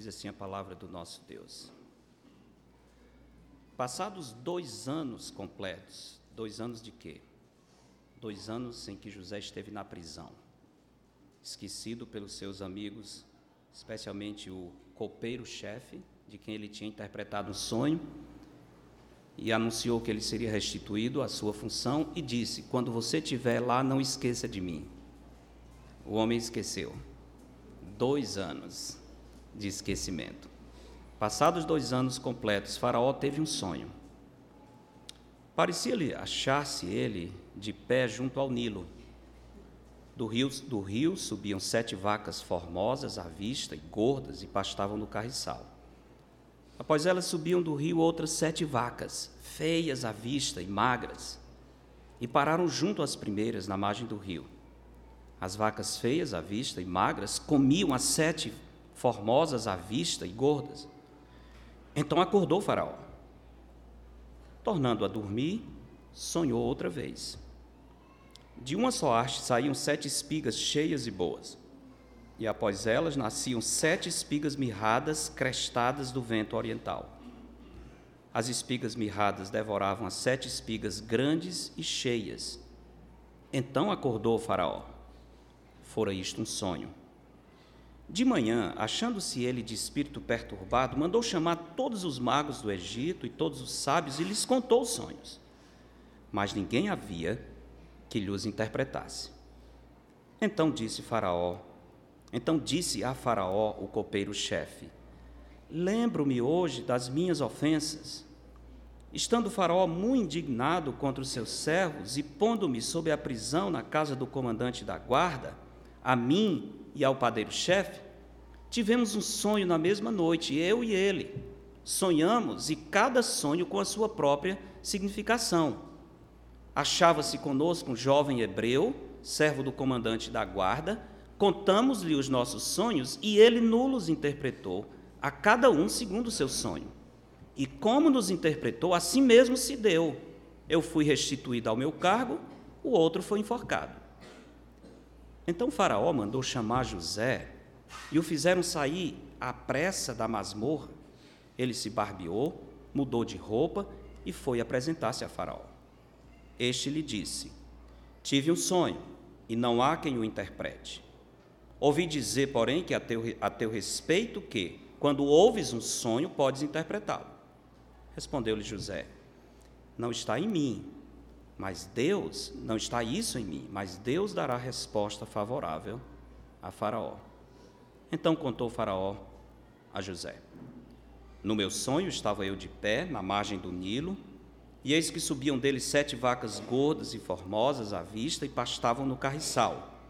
Diz assim a palavra do nosso Deus. Passados dois anos completos, dois anos de quê? Dois anos em que José esteve na prisão, esquecido pelos seus amigos, especialmente o copeiro-chefe, de quem ele tinha interpretado um sonho, e anunciou que ele seria restituído à sua função e disse: Quando você estiver lá, não esqueça de mim. O homem esqueceu. Dois anos de esquecimento. Passados dois anos completos, Faraó teve um sonho. Parecia-lhe achar-se ele de pé junto ao Nilo. Do rio, do rio subiam sete vacas formosas à vista e gordas e pastavam no carriçal. Após elas subiam do rio outras sete vacas, feias à vista e magras, e pararam junto às primeiras na margem do rio. As vacas feias à vista e magras comiam as sete formosas à vista e gordas. Então acordou Faraó. Tornando a dormir, sonhou outra vez. De uma só haste saíam sete espigas cheias e boas, e após elas nasciam sete espigas mirradas, crestadas do vento oriental. As espigas mirradas devoravam as sete espigas grandes e cheias. Então acordou o Faraó. Fora isto um sonho. De manhã, achando-se ele de espírito perturbado, mandou chamar todos os magos do Egito e todos os sábios e lhes contou os sonhos. Mas ninguém havia que lhes interpretasse. Então disse Faraó, então disse a Faraó o copeiro-chefe: Lembro-me hoje das minhas ofensas. Estando Faraó muito indignado contra os seus servos e pondo-me sob a prisão na casa do comandante da guarda, a mim e ao padeiro-chefe, tivemos um sonho na mesma noite, eu e ele. Sonhamos e cada sonho com a sua própria significação. Achava-se conosco um jovem hebreu, servo do comandante da guarda, contamos-lhe os nossos sonhos e ele nulos interpretou, a cada um segundo o seu sonho. E como nos interpretou, assim mesmo se deu. Eu fui restituído ao meu cargo, o outro foi enforcado. Então Faraó mandou chamar José e o fizeram sair à pressa da masmorra. Ele se barbeou, mudou de roupa e foi apresentar-se a Faraó. Este lhe disse: Tive um sonho e não há quem o interprete. Ouvi dizer, porém, que a teu, a teu respeito que, quando ouves um sonho, podes interpretá-lo. Respondeu-lhe José: Não está em mim, mas Deus, não está isso em mim, mas Deus dará resposta favorável a Faraó. Então contou Faraó a José: No meu sonho estava eu de pé na margem do Nilo, e eis que subiam dele sete vacas gordas e formosas à vista e pastavam no carriçal.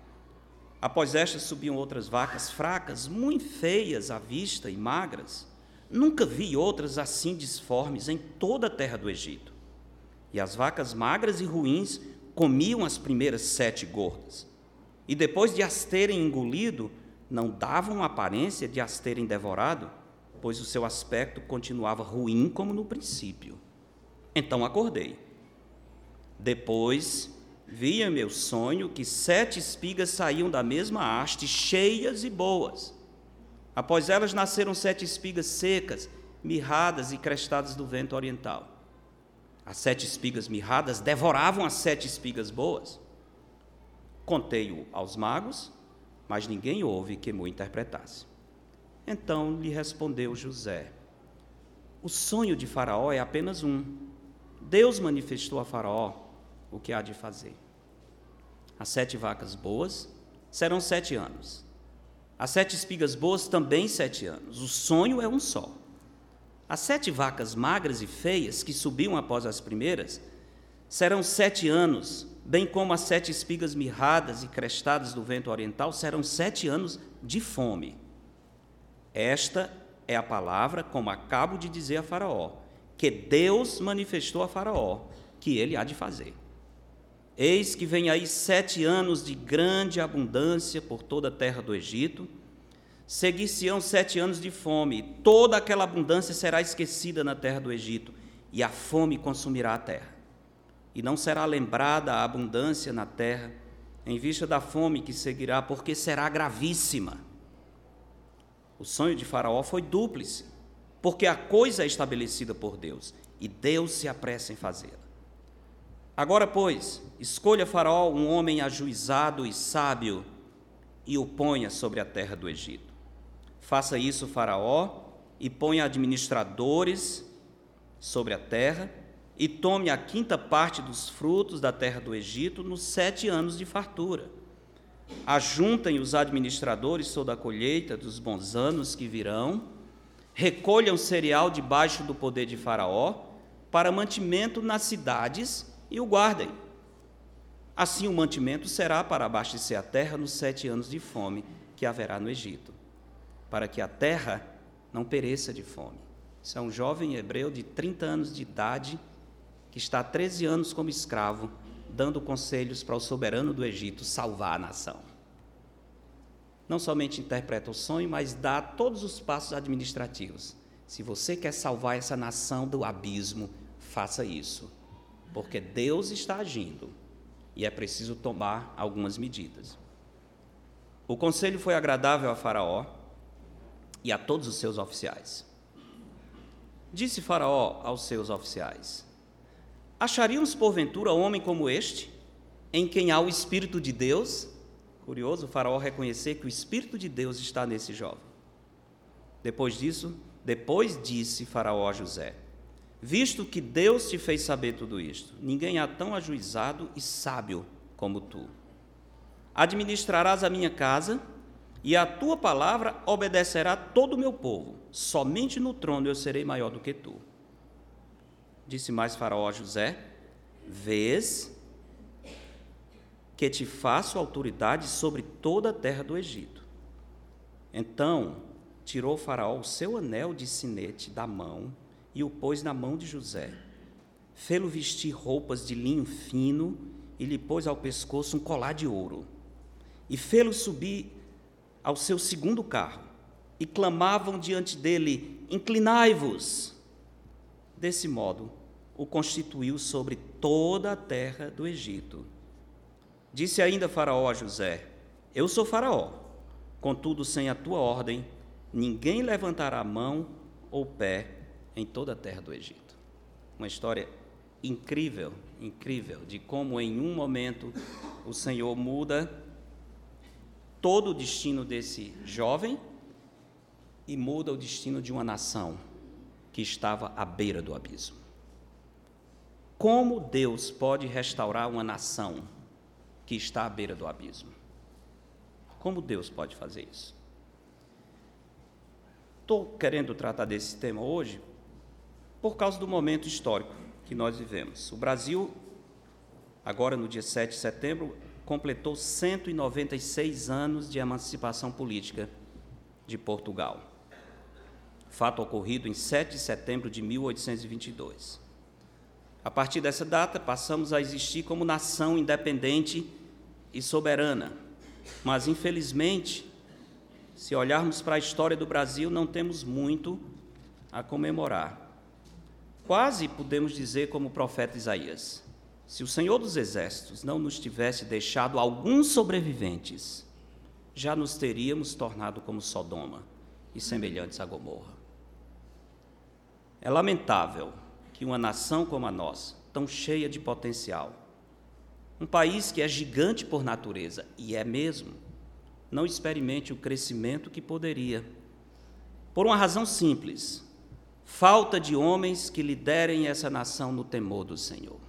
Após estas subiam outras vacas fracas, muito feias à vista e magras. Nunca vi outras assim disformes em toda a terra do Egito. E as vacas magras e ruins comiam as primeiras sete gordas. E depois de as terem engolido, não davam aparência de as terem devorado, pois o seu aspecto continuava ruim como no princípio. Então acordei. Depois vi em meu sonho que sete espigas saíam da mesma haste, cheias e boas. Após elas nasceram sete espigas secas, mirradas e crestadas do vento oriental. As sete espigas mirradas devoravam as sete espigas boas. Contei-o aos magos, mas ninguém houve que me interpretasse. Então lhe respondeu José: O sonho de Faraó é apenas um. Deus manifestou a Faraó o que há de fazer. As sete vacas boas serão sete anos. As sete espigas boas também sete anos. O sonho é um só. As sete vacas magras e feias que subiam após as primeiras serão sete anos, bem como as sete espigas mirradas e crestadas do vento oriental serão sete anos de fome. Esta é a palavra, como acabo de dizer a Faraó, que Deus manifestou a Faraó que ele há de fazer. Eis que vem aí sete anos de grande abundância por toda a terra do Egito Seguir-se-ão sete anos de fome, toda aquela abundância será esquecida na terra do Egito, e a fome consumirá a terra. E não será lembrada a abundância na terra, em vista da fome que seguirá, porque será gravíssima. O sonho de Faraó foi dúplice, porque a coisa é estabelecida por Deus e Deus se apressa em fazê-la. Agora, pois, escolha Faraó um homem ajuizado e sábio e o ponha sobre a terra do Egito. Faça isso, Faraó, e ponha administradores sobre a terra, e tome a quinta parte dos frutos da terra do Egito nos sete anos de fartura. Ajuntem os administradores toda a colheita dos bons anos que virão, recolham cereal debaixo do poder de Faraó, para mantimento nas cidades e o guardem. Assim o mantimento será para abastecer a terra nos sete anos de fome que haverá no Egito, para que a terra não pereça de fome. Isso é um jovem hebreu de 30 anos de idade que está há 13 anos como escravo, dando conselhos para o soberano do Egito salvar a nação. Não somente interpreta o sonho, mas dá todos os passos administrativos. Se você quer salvar essa nação do abismo, faça isso, porque Deus está agindo e é preciso tomar algumas medidas. O conselho foi agradável a Faraó e a todos os seus oficiais. Disse Faraó aos seus oficiais: Acharíamos porventura homem como este, em quem há o Espírito de Deus? Curioso o Faraó reconhecer que o Espírito de Deus está nesse jovem. Depois disso, depois disse Faraó a José: Visto que Deus te fez saber tudo isto, ninguém há tão ajuizado e sábio como tu. Administrarás a minha casa e a tua palavra obedecerá todo o meu povo. Somente no trono eu serei maior do que tu. Disse mais Faraó a José: Vês que te faço autoridade sobre toda a terra do Egito. Então tirou Faraó o seu anel de sinete da mão e o pôs na mão de José. Fê-lo vestir roupas de linho fino e lhe pôs ao pescoço um colar de ouro. E fê-lo subir ao seu segundo carro. E clamavam diante dele: Inclinai-vos. Desse modo, o constituiu sobre toda a terra do Egito. Disse ainda Faraó a José: Eu sou Faraó, contudo, sem a tua ordem, ninguém levantará mão ou pé em toda a terra do Egito. Uma história incrível, incrível, de como em um momento o Senhor muda todo o destino desse jovem e muda o destino de uma nação que estava à beira do abismo. Como Deus pode restaurar uma nação que está à beira do abismo? Como Deus pode fazer isso? Estou querendo tratar desse tema hoje por causa do momento histórico que nós vivemos. O Brasil, agora no dia 7 de setembro, completou 196 anos de emancipação política de Portugal. Fato ocorrido em 7 de setembro de 1822. A partir dessa data, passamos a existir como nação independente e soberana. Mas, infelizmente, se olharmos para a história do Brasil, não temos muito a comemorar. Quase podemos dizer como o profeta Isaías: se o Senhor dos Exércitos não nos tivesse deixado alguns sobreviventes, já nos teríamos tornado como Sodoma e semelhantes a Gomorra. É lamentável que uma nação como a nossa, tão cheia de potencial, um país que é gigante por natureza, e é mesmo, não experimente o crescimento que poderia. Por uma razão simples: Falta de homens que liderem essa nação no temor do Senhor.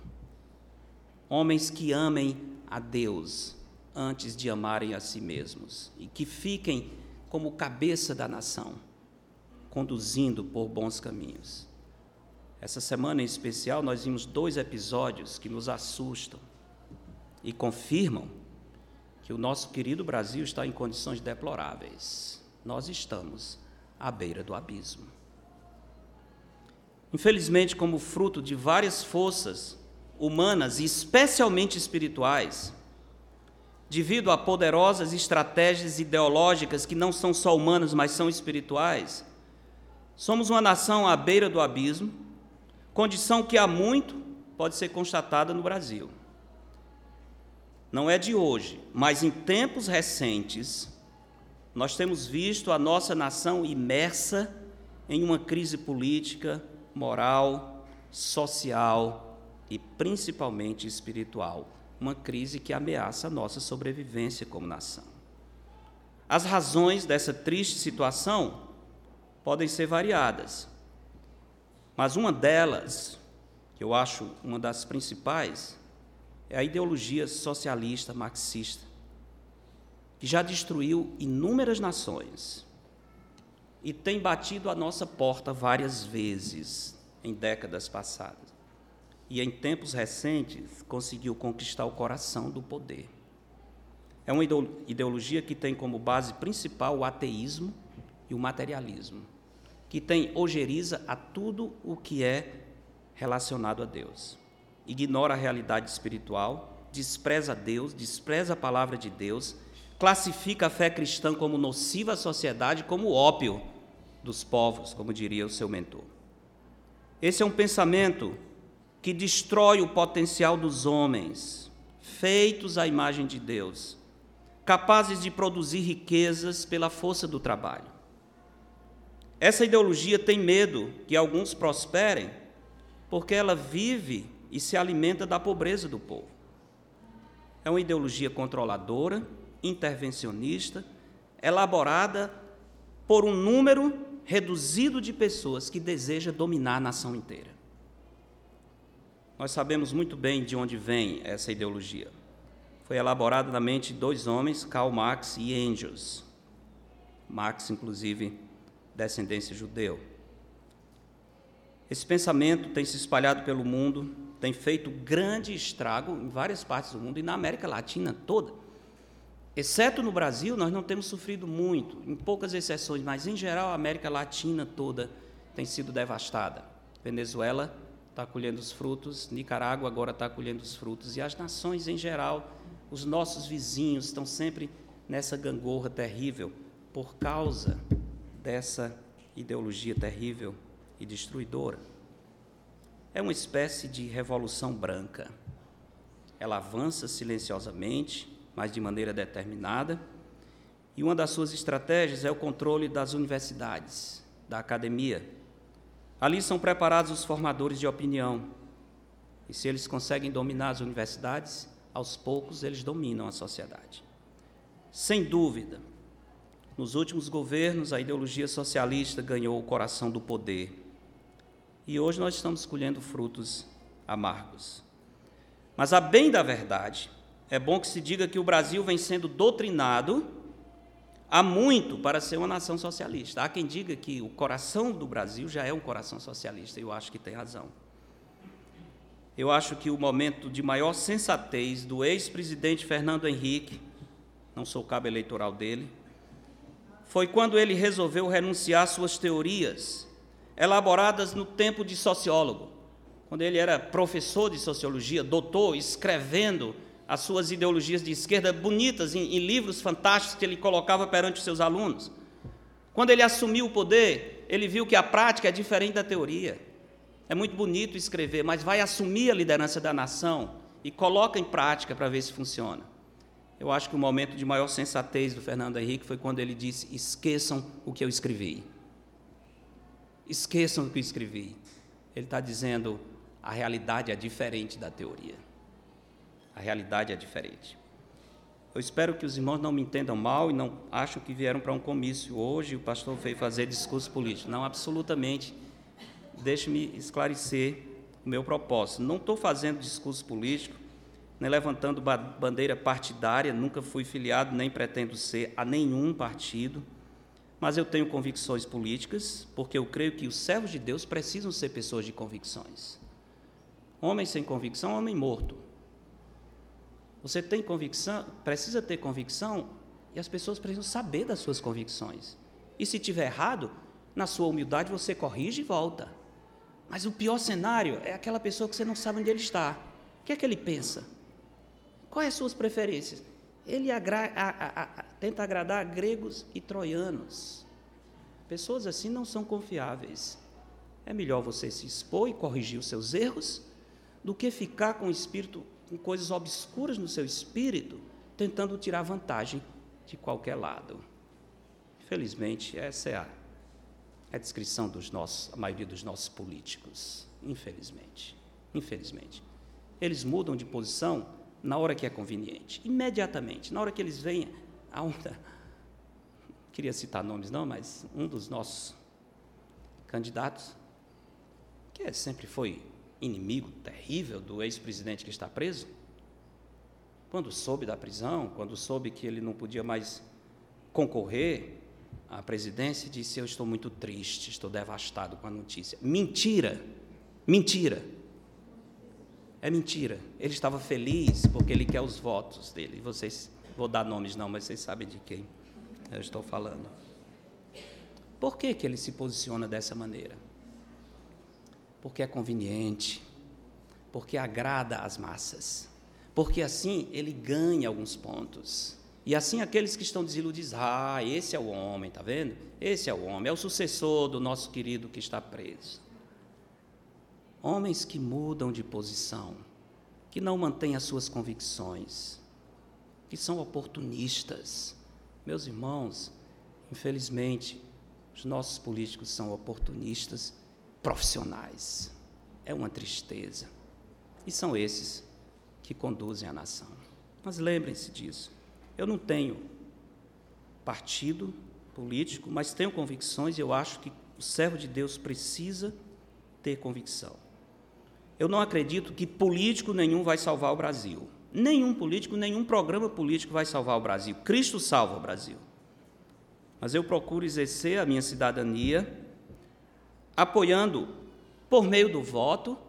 Homens que amem a Deus antes de amarem a si mesmos e que fiquem como cabeça da nação, conduzindo por bons caminhos. Essa semana em especial, nós vimos dois episódios que nos assustam e confirmam que o nosso querido Brasil está em condições deploráveis. Nós estamos à beira do abismo. Infelizmente, como fruto de várias forças humanas e especialmente espirituais, devido a poderosas estratégias ideológicas que não são só humanas, mas são espirituais, somos uma nação à beira do abismo, condição que há muito pode ser constatada no Brasil. Não é de hoje, mas em tempos recentes, nós temos visto a nossa nação imersa em uma crise política, moral, social e principalmente espiritual, uma crise que ameaça a nossa sobrevivência como nação. As razões dessa triste situação podem ser variadas, mas uma delas, que eu acho uma das principais, é a ideologia socialista marxista, que já destruiu inúmeras nações e tem batido a nossa porta várias vezes em décadas passadas. E em tempos recentes conseguiu conquistar o coração do poder. É uma ideologia que tem como base principal o ateísmo e o materialismo, que tem ojeriza a tudo o que é relacionado a Deus. Ignora a realidade espiritual, despreza Deus, despreza a palavra de Deus, classifica a fé cristã como nociva à sociedade, como ópio dos povos, como diria o seu mentor. Esse é um pensamento que destrói o potencial dos homens, feitos à imagem de Deus, capazes de produzir riquezas pela força do trabalho. Essa ideologia tem medo que alguns prosperem, porque ela vive e se alimenta da pobreza do povo. É uma ideologia controladora, intervencionista, elaborada por um número reduzido de pessoas que deseja dominar a nação inteira. Nós sabemos muito bem de onde vem essa ideologia. Foi elaborada na mente de dois homens, Karl Marx e Engels. Marx, inclusive, descendência judeu. Esse pensamento tem se espalhado pelo mundo, tem feito grande estrago em várias partes do mundo e na América Latina toda. Exceto no Brasil, nós não temos sofrido muito, em poucas exceções, mas em geral a América Latina toda tem sido devastada. Venezuela está colhendo os frutos, Nicarágua agora está colhendo os frutos, e as nações em geral, os nossos vizinhos estão sempre nessa gangorra terrível por causa dessa ideologia terrível e destruidora. É uma espécie de revolução branca. Ela avança silenciosamente, mas de maneira determinada. E uma das suas estratégias é o controle das universidades, da academia. Ali são preparados os formadores de opinião. E se eles conseguem dominar as universidades, aos poucos eles dominam a sociedade. Sem dúvida, nos últimos governos, a ideologia socialista ganhou o coração do poder. E hoje nós estamos colhendo frutos amargos. Mas, a bem da verdade, é bom que se diga que o Brasil vem sendo doutrinado há muito para ser uma nação socialista. Há quem diga que o coração do Brasil já é um coração socialista, e eu acho que tem razão. Eu acho que o momento de maior sensatez do ex-presidente Fernando Henrique, não sou cabo eleitoral dele, foi quando ele resolveu renunciar suas teorias, elaboradas no tempo de sociólogo, quando ele era professor de sociologia, doutor, escrevendo as suas ideologias de esquerda bonitas em, em livros fantásticos que ele colocava perante os seus alunos. Quando ele assumiu o poder, ele viu que a prática é diferente da teoria. É muito bonito escrever, mas vai assumir a liderança da nação e coloca em prática para ver se funciona. Eu acho que o momento de maior sensatez do Fernando Henrique foi quando ele disse: esqueçam o que eu escrevi. Esqueçam o que eu escrevi. Ele está dizendo: a realidade é diferente da teoria. A realidade é diferente. Eu espero que os irmãos não me entendam mal e não acham que vieram para um comício hoje o pastor veio fazer discurso político. Não, absolutamente. Deixe-me esclarecer o meu propósito. Não estou fazendo discurso político, nem levantando bandeira partidária, nunca fui filiado, nem pretendo ser a nenhum partido, mas eu tenho convicções políticas, porque eu creio que os servos de Deus precisam ser pessoas de convicções. Homem sem convicção é homem morto. Você tem convicção, precisa ter convicção, e as pessoas precisam saber das suas convicções. E se tiver errado, na sua humildade você corrige e volta. Mas o pior cenário é aquela pessoa que você não sabe onde ele está. O que é que ele pensa? Quais as suas preferências? Ele agra a, a, a, tenta agradar gregos e troianos. Pessoas assim não são confiáveis. É melhor você se expor e corrigir os seus erros do que ficar com o espírito com coisas obscuras no seu espírito, tentando tirar vantagem de qualquer lado. Infelizmente, essa é a, a descrição dos nossos, a maioria dos nossos políticos. Infelizmente. Infelizmente. Eles mudam de posição na hora que é conveniente, imediatamente, na hora que eles veem a onda. Queria citar nomes, não, mas um dos nossos candidatos, que é, sempre foi inimigo terrível do ex-presidente que está preso, quando soube da prisão, quando soube que ele não podia mais concorrer à presidência, disse: Eu estou muito triste, estou devastado com a notícia. Mentira! Mentira! É mentira. Ele estava feliz porque ele quer os votos dele. Vocês, vou dar nomes não, mas vocês sabem de quem eu estou falando. Por que, que ele se posiciona dessa maneira? Porque é conveniente, porque agrada as massas, porque assim ele ganha alguns pontos. E assim aqueles que estão desiludidos, ah, esse é o homem, tá vendo? Esse é o homem, é o sucessor do nosso querido que está preso. Homens que mudam de posição, que não mantêm as suas convicções, que são oportunistas. Meus irmãos, infelizmente, os nossos políticos são oportunistas profissionais. É uma tristeza. E são esses que conduzem a nação. Mas lembrem-se disso. Eu não tenho partido político, mas tenho convicções e eu acho que o servo de Deus precisa ter convicção. Eu não acredito que político nenhum vai salvar o Brasil. Nenhum político, nenhum programa político vai salvar o Brasil. Cristo salva o Brasil. Mas eu procuro exercer a minha cidadania apoiando por meio do voto,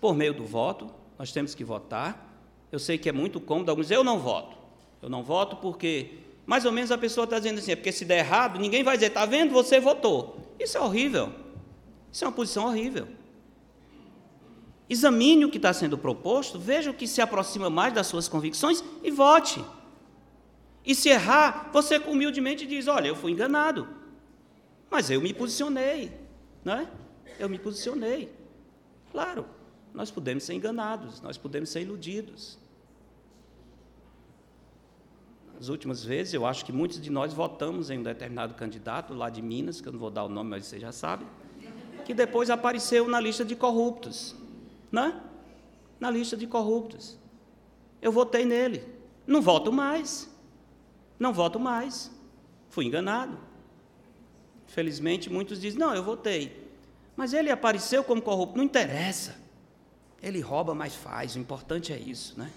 por meio do voto, nós temos que votar. Eu sei que é muito cômodo alguns eu não voto. Eu não voto porque, mais ou menos a pessoa está dizendo assim, é porque se der errado, ninguém vai dizer, está vendo, você votou. Isso é horrível. Isso é uma posição horrível. Examine o que está sendo proposto, veja o que se aproxima mais das suas convicções e vote. E se errar, você humildemente diz: Olha, eu fui enganado, mas eu me posicionei, não é? Eu me posicionei. Claro, nós podemos ser enganados, nós podemos ser iludidos. Nas últimas vezes, eu acho que muitos de nós votamos em um determinado candidato lá de Minas, que eu não vou dar o nome, mas você já sabe, que depois apareceu na lista de corruptos né? na lista de corruptos. Eu votei nele. Não voto mais. Não voto mais. Fui enganado. Felizmente, muitos dizem: não, eu votei. Mas ele apareceu como corrupto. Não interessa. Ele rouba, mas faz. O importante é isso, né?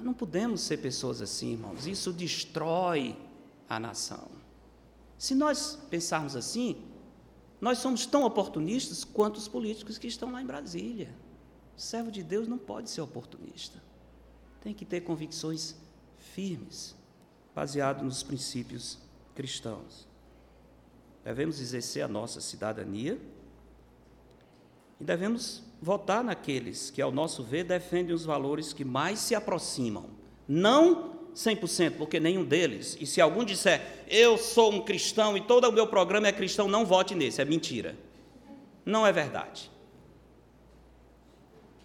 Não podemos ser pessoas assim, irmãos. Isso destrói a nação. Se nós pensarmos assim, nós somos tão oportunistas quanto os políticos que estão lá em Brasília. O servo de Deus não pode ser oportunista. Tem que ter convicções firmes, baseado nos princípios cristãos. Devemos exercer a nossa cidadania e devemos votar naqueles que, ao nosso ver, defendem os valores que mais se aproximam, não 100%, porque nenhum deles. E se algum disser, eu sou um cristão e todo o meu programa é cristão, não vote nesse, é mentira. Não é verdade.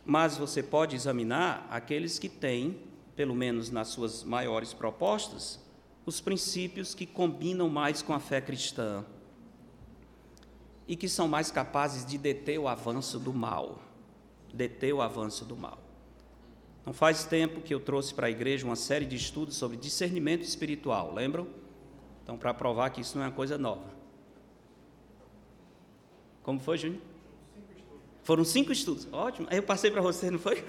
Mas você pode examinar aqueles que têm, pelo menos nas suas maiores propostas, os princípios que combinam mais com a fé cristã e que são mais capazes de deter o avanço do mal. Deter o avanço do mal. Não faz tempo que eu trouxe para a igreja uma série de estudos sobre discernimento espiritual, lembram? Então, para provar que isso não é uma coisa nova. Como foi, Júnior? Foram cinco estudos. Ótimo. Eu passei para você, não foi?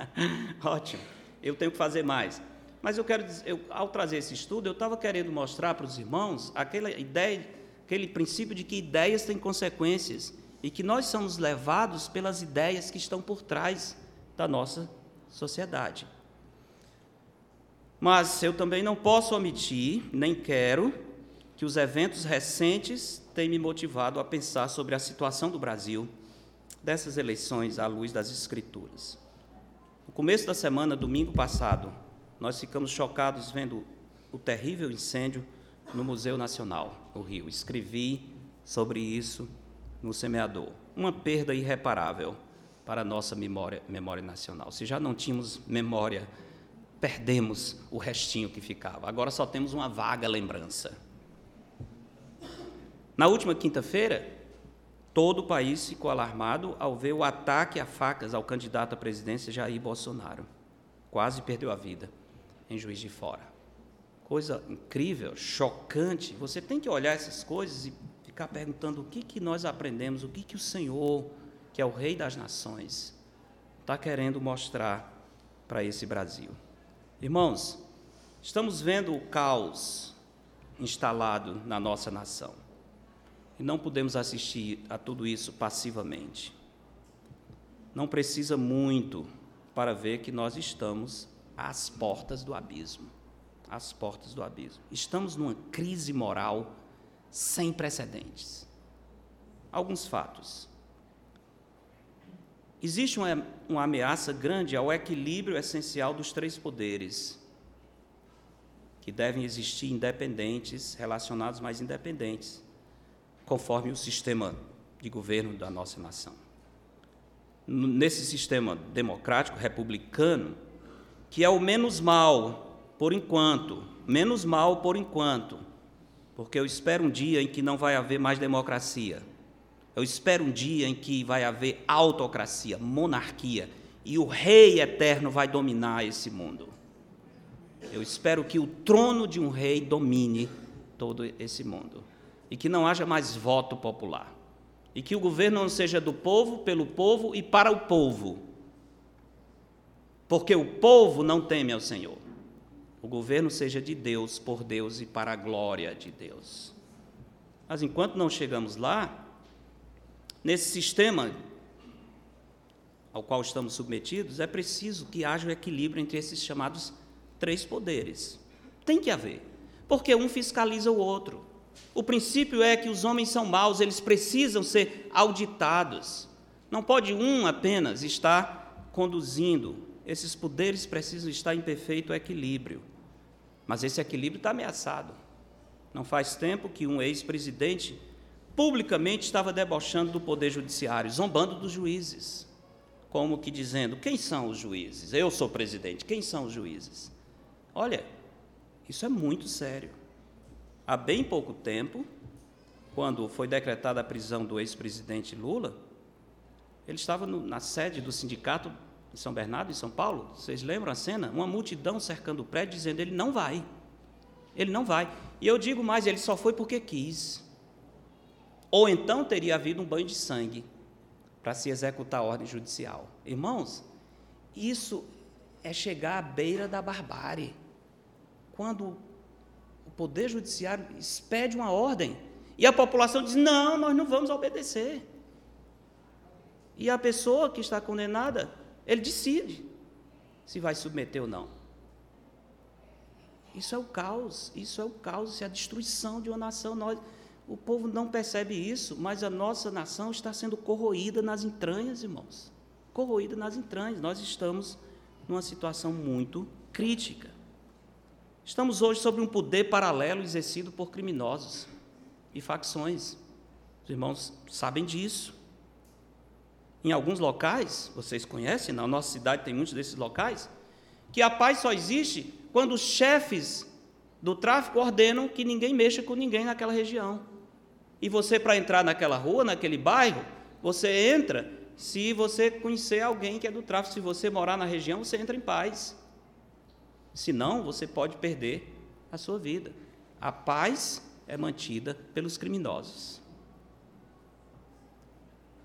Ótimo. Eu tenho que fazer mais. Mas eu quero dizer, eu, ao trazer esse estudo, eu estava querendo mostrar para os irmãos aquela ideia, aquele princípio de que ideias têm consequências e que nós somos levados pelas ideias que estão por trás da nossa sociedade. Mas eu também não posso omitir, nem quero, que os eventos recentes têm me motivado a pensar sobre a situação do Brasil dessas eleições à luz das Escrituras. No começo da semana, domingo passado, nós ficamos chocados vendo o terrível incêndio no Museu Nacional, no Rio. Escrevi sobre isso no Semeador. Uma perda irreparável para a nossa memória, memória nacional. Se já não tínhamos memória perdemos o restinho que ficava. Agora só temos uma vaga lembrança. Na última quinta-feira, todo o país ficou alarmado ao ver o ataque a facas ao candidato à presidência Jair Bolsonaro. Quase perdeu a vida em Juiz de Fora. Coisa incrível, chocante. Você tem que olhar essas coisas e ficar perguntando o que, que nós aprendemos, o que, que o Senhor, que é o Rei das Nações, está querendo mostrar para esse Brasil. Irmãos, estamos vendo o caos instalado na nossa nação. E não podemos assistir a tudo isso passivamente. Não precisa muito para ver que nós estamos às portas do abismo. Às portas do abismo. Estamos numa crise moral sem precedentes. Alguns fatos. Existe uma, uma ameaça grande ao equilíbrio essencial dos três poderes, que devem existir independentes, relacionados, mas independentes conforme o sistema de governo da nossa nação. Nesse sistema democrático, republicano, que é o menos mal, por enquanto, menos mal por enquanto, porque eu espero um dia em que não vai haver mais democracia. Eu espero um dia em que vai haver autocracia, monarquia, e o rei eterno vai dominar esse mundo. Eu espero que o trono de um rei domine todo esse mundo e que não haja mais voto popular. E que o governo não seja do povo, pelo povo e para o povo. Porque o povo não teme ao Senhor. O governo seja de Deus, por Deus e para a glória de Deus. Mas enquanto não chegamos lá, nesse sistema ao qual estamos submetidos, é preciso que haja o um equilíbrio entre esses chamados três poderes. Tem que haver, porque um fiscaliza o outro. O princípio é que os homens são maus, eles precisam ser auditados. Não pode um apenas estar conduzindo. Esses poderes precisam estar em perfeito equilíbrio. Mas esse equilíbrio está ameaçado. Não faz tempo que um ex-presidente publicamente estava debochando do poder judiciário, zombando dos juízes. Como que dizendo: quem são os juízes? Eu sou presidente, quem são os juízes? Olha, isso é muito sério há bem pouco tempo, quando foi decretada a prisão do ex-presidente Lula, ele estava no, na sede do sindicato em São Bernardo, em São Paulo. Vocês lembram a cena? Uma multidão cercando o prédio dizendo: ele não vai. Ele não vai. E eu digo mais: ele só foi porque quis. Ou então teria havido um banho de sangue para se executar a ordem judicial. Irmãos, isso é chegar à beira da barbárie. Quando o Poder Judiciário expede uma ordem e a população diz: não, nós não vamos obedecer. E a pessoa que está condenada, ele decide se vai submeter ou não. Isso é o caos, isso é o caos, isso é a destruição de uma nação. Nós, o povo não percebe isso, mas a nossa nação está sendo corroída nas entranhas, irmãos. Corroída nas entranhas. Nós estamos numa situação muito crítica. Estamos hoje sobre um poder paralelo exercido por criminosos e facções. Os irmãos sabem disso. Em alguns locais, vocês conhecem, na nossa cidade tem muitos desses locais, que a paz só existe quando os chefes do tráfico ordenam que ninguém mexa com ninguém naquela região. E você, para entrar naquela rua, naquele bairro, você entra se você conhecer alguém que é do tráfico. Se você morar na região, você entra em paz. Senão, você pode perder a sua vida. A paz é mantida pelos criminosos.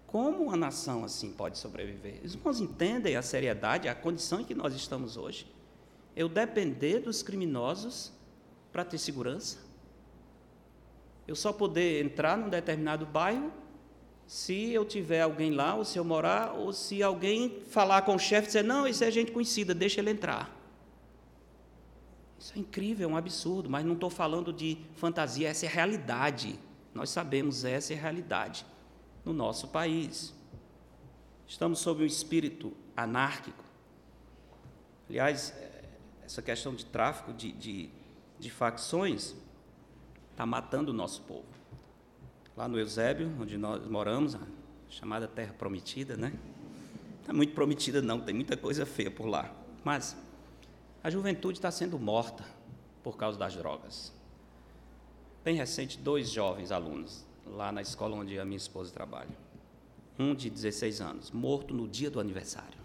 Como uma nação assim pode sobreviver? Os irmãos entendem a seriedade, a condição em que nós estamos hoje? Eu depender dos criminosos para ter segurança? Eu só poder entrar num determinado bairro se eu tiver alguém lá, ou se eu morar, ou se alguém falar com o chefe e dizer, não, isso é gente conhecida, deixa ele entrar. Isso é incrível, é um absurdo, mas não estou falando de fantasia, essa é realidade. Nós sabemos, essa é realidade no nosso país. Estamos sob um espírito anárquico. Aliás, essa questão de tráfico de, de, de facções está matando o nosso povo. Lá no Eusébio, onde nós moramos, a chamada Terra Prometida, né? Não é muito prometida, não, tem muita coisa feia por lá. Mas A juventude está sendo morta por causa das drogas. Bem recente, dois jovens alunos, lá na escola onde a minha esposa trabalha. Um de 16 anos, morto no dia do aniversário.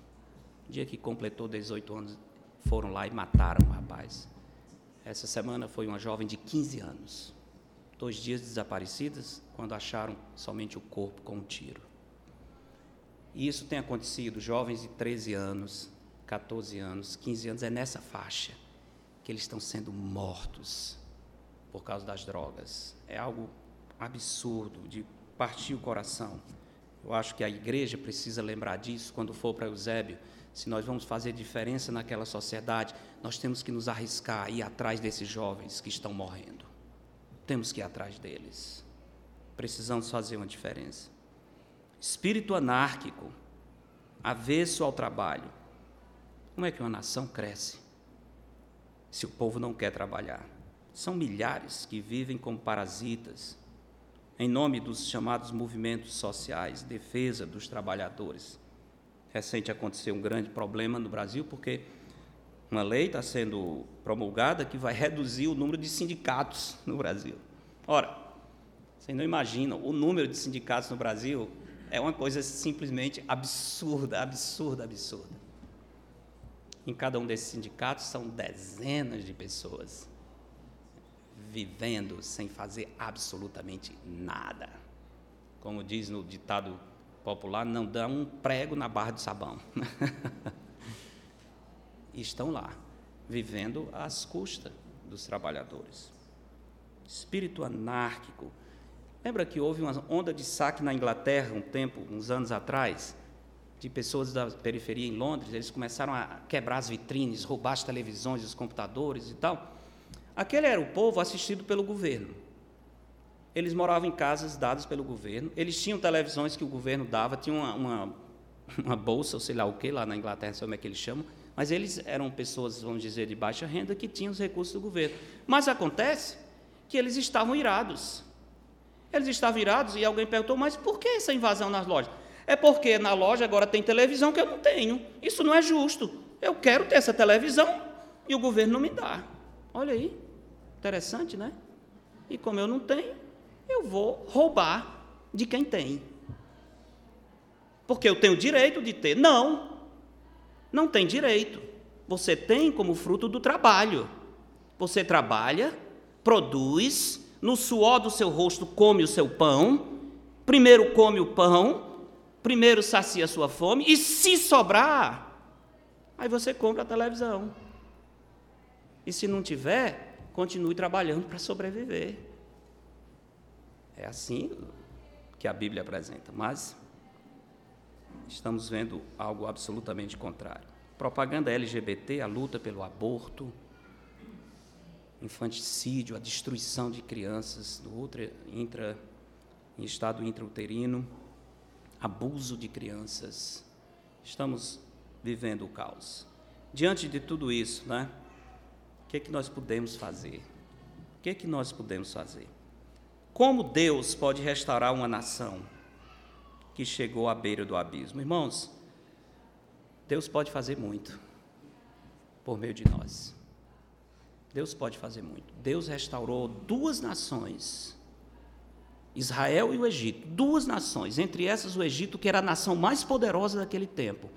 Dia que completou 18 anos, foram lá e mataram o rapaz. Essa semana foi uma jovem de 15 anos. Dois dias desaparecidas, quando acharam somente o corpo com um tiro. E isso tem acontecido, jovens de 13 anos, 14 anos, 15 anos, é nessa faixa que eles estão sendo mortos por causa das drogas. É algo absurdo, de partir o coração. Eu acho que a igreja precisa lembrar disso quando for para Eusébio. Se nós vamos fazer diferença naquela sociedade, nós temos que nos arriscar e ir atrás desses jovens que estão morrendo. Temos que ir atrás deles. Precisamos fazer uma diferença. Espírito anárquico, avesso ao trabalho. Como é que uma nação cresce se o povo não quer trabalhar? São milhares que vivem como parasitas, em nome dos chamados movimentos sociais, defesa dos trabalhadores. Recente aconteceu um grande problema no Brasil, porque uma lei está sendo promulgada que vai reduzir o número de sindicatos no Brasil. Ora, vocês não imaginam, o número de sindicatos no Brasil é uma coisa simplesmente absurda, absurda, absurda. Em cada um desses sindicatos são dezenas de pessoas vivendo sem fazer absolutamente nada. Como diz no ditado popular, não dá um prego na barra de sabão. Estão lá, vivendo às custas dos trabalhadores. Espírito anárquico. Lembra que houve uma onda de saque na Inglaterra um tempo, uns anos atrás, de pessoas da periferia em Londres, eles começaram a quebrar as vitrines, roubar as televisões, os computadores e tal. Aquele era o povo assistido pelo governo. Eles moravam em casas dadas pelo governo, eles tinham televisões que o governo dava, tinham uma, uma, uma bolsa, ou sei lá o que, lá na Inglaterra, sei como é que eles chamam, mas eles eram pessoas, vamos dizer, de baixa renda que tinham os recursos do governo. Mas acontece que eles estavam irados. Eles estavam irados e alguém perguntou, mas por que essa invasão nas lojas? É porque na loja agora tem televisão que eu não tenho. Isso não é justo. Eu quero ter essa televisão e o governo não me dá. Olha aí. Interessante, né? E como eu não tenho, eu vou roubar de quem tem. Porque eu tenho direito de ter. Não, não tem direito. Você tem como fruto do trabalho. Você trabalha, produz, no suor do seu rosto come o seu pão, primeiro come o pão, primeiro sacia a sua fome, e se sobrar, aí você compra a televisão. E se não tiver, continue trabalhando para sobreviver. É assim que a Bíblia apresenta, mas estamos vendo algo absolutamente contrário. Propaganda LGBT, a luta pelo aborto, infanticídio, a destruição de crianças do ultra, intra, em estado intrauterino, abuso de crianças. Estamos vivendo o caos. Diante de tudo isso, né? que, é que nós podemos fazer? O que, é que nós podemos fazer? Como Deus pode restaurar uma nação que chegou à beira do abismo? Irmãos, Deus pode fazer muito por meio de nós. Deus pode fazer muito. Deus restaurou duas nações, Israel e o Egito, duas nações, entre essas o Egito, que era a nação mais poderosa daquele tempo.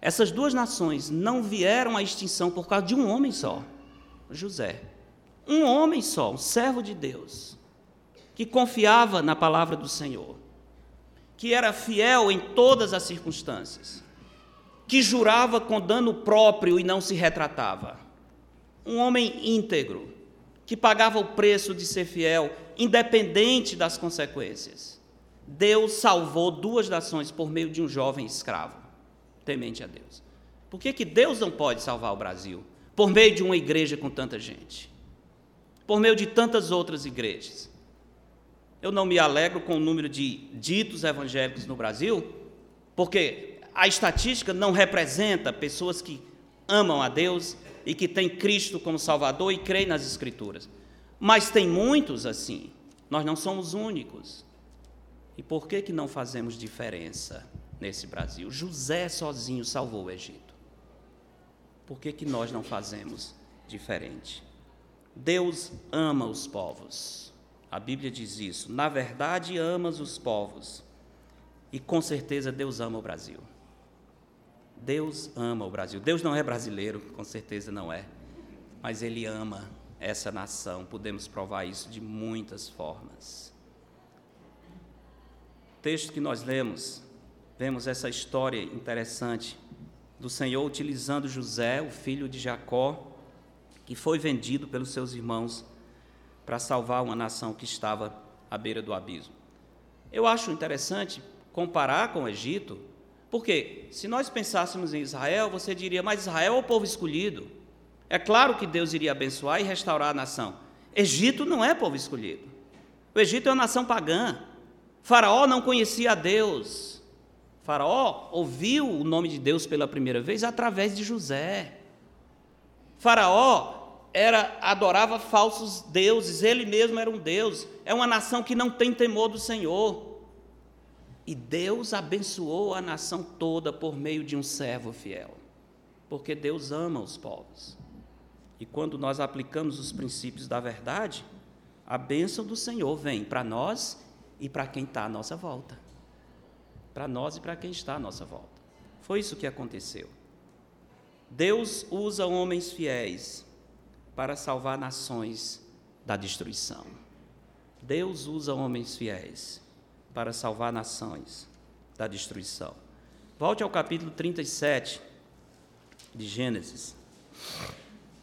Essas duas nações não vieram à extinção por causa de um homem só. José. Um homem só, um servo de Deus, que confiava na palavra do Senhor, que era fiel em todas as circunstâncias, que jurava com dano próprio e não se retratava. Um homem íntegro, que pagava o preço de ser fiel, independente das consequências. Deus salvou duas nações por meio de um jovem escravo, temente a Deus. Por que, que Deus não pode salvar o Brasil? por meio de uma igreja com tanta gente, por meio de tantas outras igrejas. Eu não me alegro com o número de ditos evangélicos no Brasil, porque a estatística não representa pessoas que amam a Deus e que têm Cristo como Salvador e creem nas Escrituras. Mas tem muitos assim. Nós não somos únicos. E por que, que não fazemos diferença nesse Brasil? José sozinho salvou o Egito. Por que, que nós não fazemos diferente? Deus ama os povos. A Bíblia diz isso. Na verdade, amas os povos. E com certeza Deus ama o Brasil. Deus ama o Brasil. Deus não é brasileiro, com certeza não é. Mas Ele ama essa nação. Podemos provar isso de muitas formas. O texto que nós lemos, vemos essa história interessante do Senhor utilizando José, o filho de Jacó, que foi vendido pelos seus irmãos para salvar uma nação que estava à beira do abismo. Eu acho interessante comparar com o Egito, porque se nós pensássemos em Israel, você diria, mas Israel é o povo escolhido. É claro que Deus iria abençoar e restaurar a nação. Egito não é povo escolhido. O Egito é uma nação pagã. Faraó não conhecia a Deus. Faraó ouviu o nome de Deus pela primeira vez através de José. Faraó era adorava falsos deuses, ele mesmo era um deus. É uma nação que não tem temor do Senhor. E Deus abençoou a nação toda por meio de um servo fiel, porque Deus ama os povos. E quando nós aplicamos os princípios da verdade, a bênção do Senhor vem para nós e para quem está à nossa volta. Para nós e para quem está à nossa volta. Foi isso que aconteceu. Deus usa homens fiéis para salvar nações da destruição. Deus usa homens fiéis para salvar nações da destruição. Volte ao capítulo 37 de Gênesis.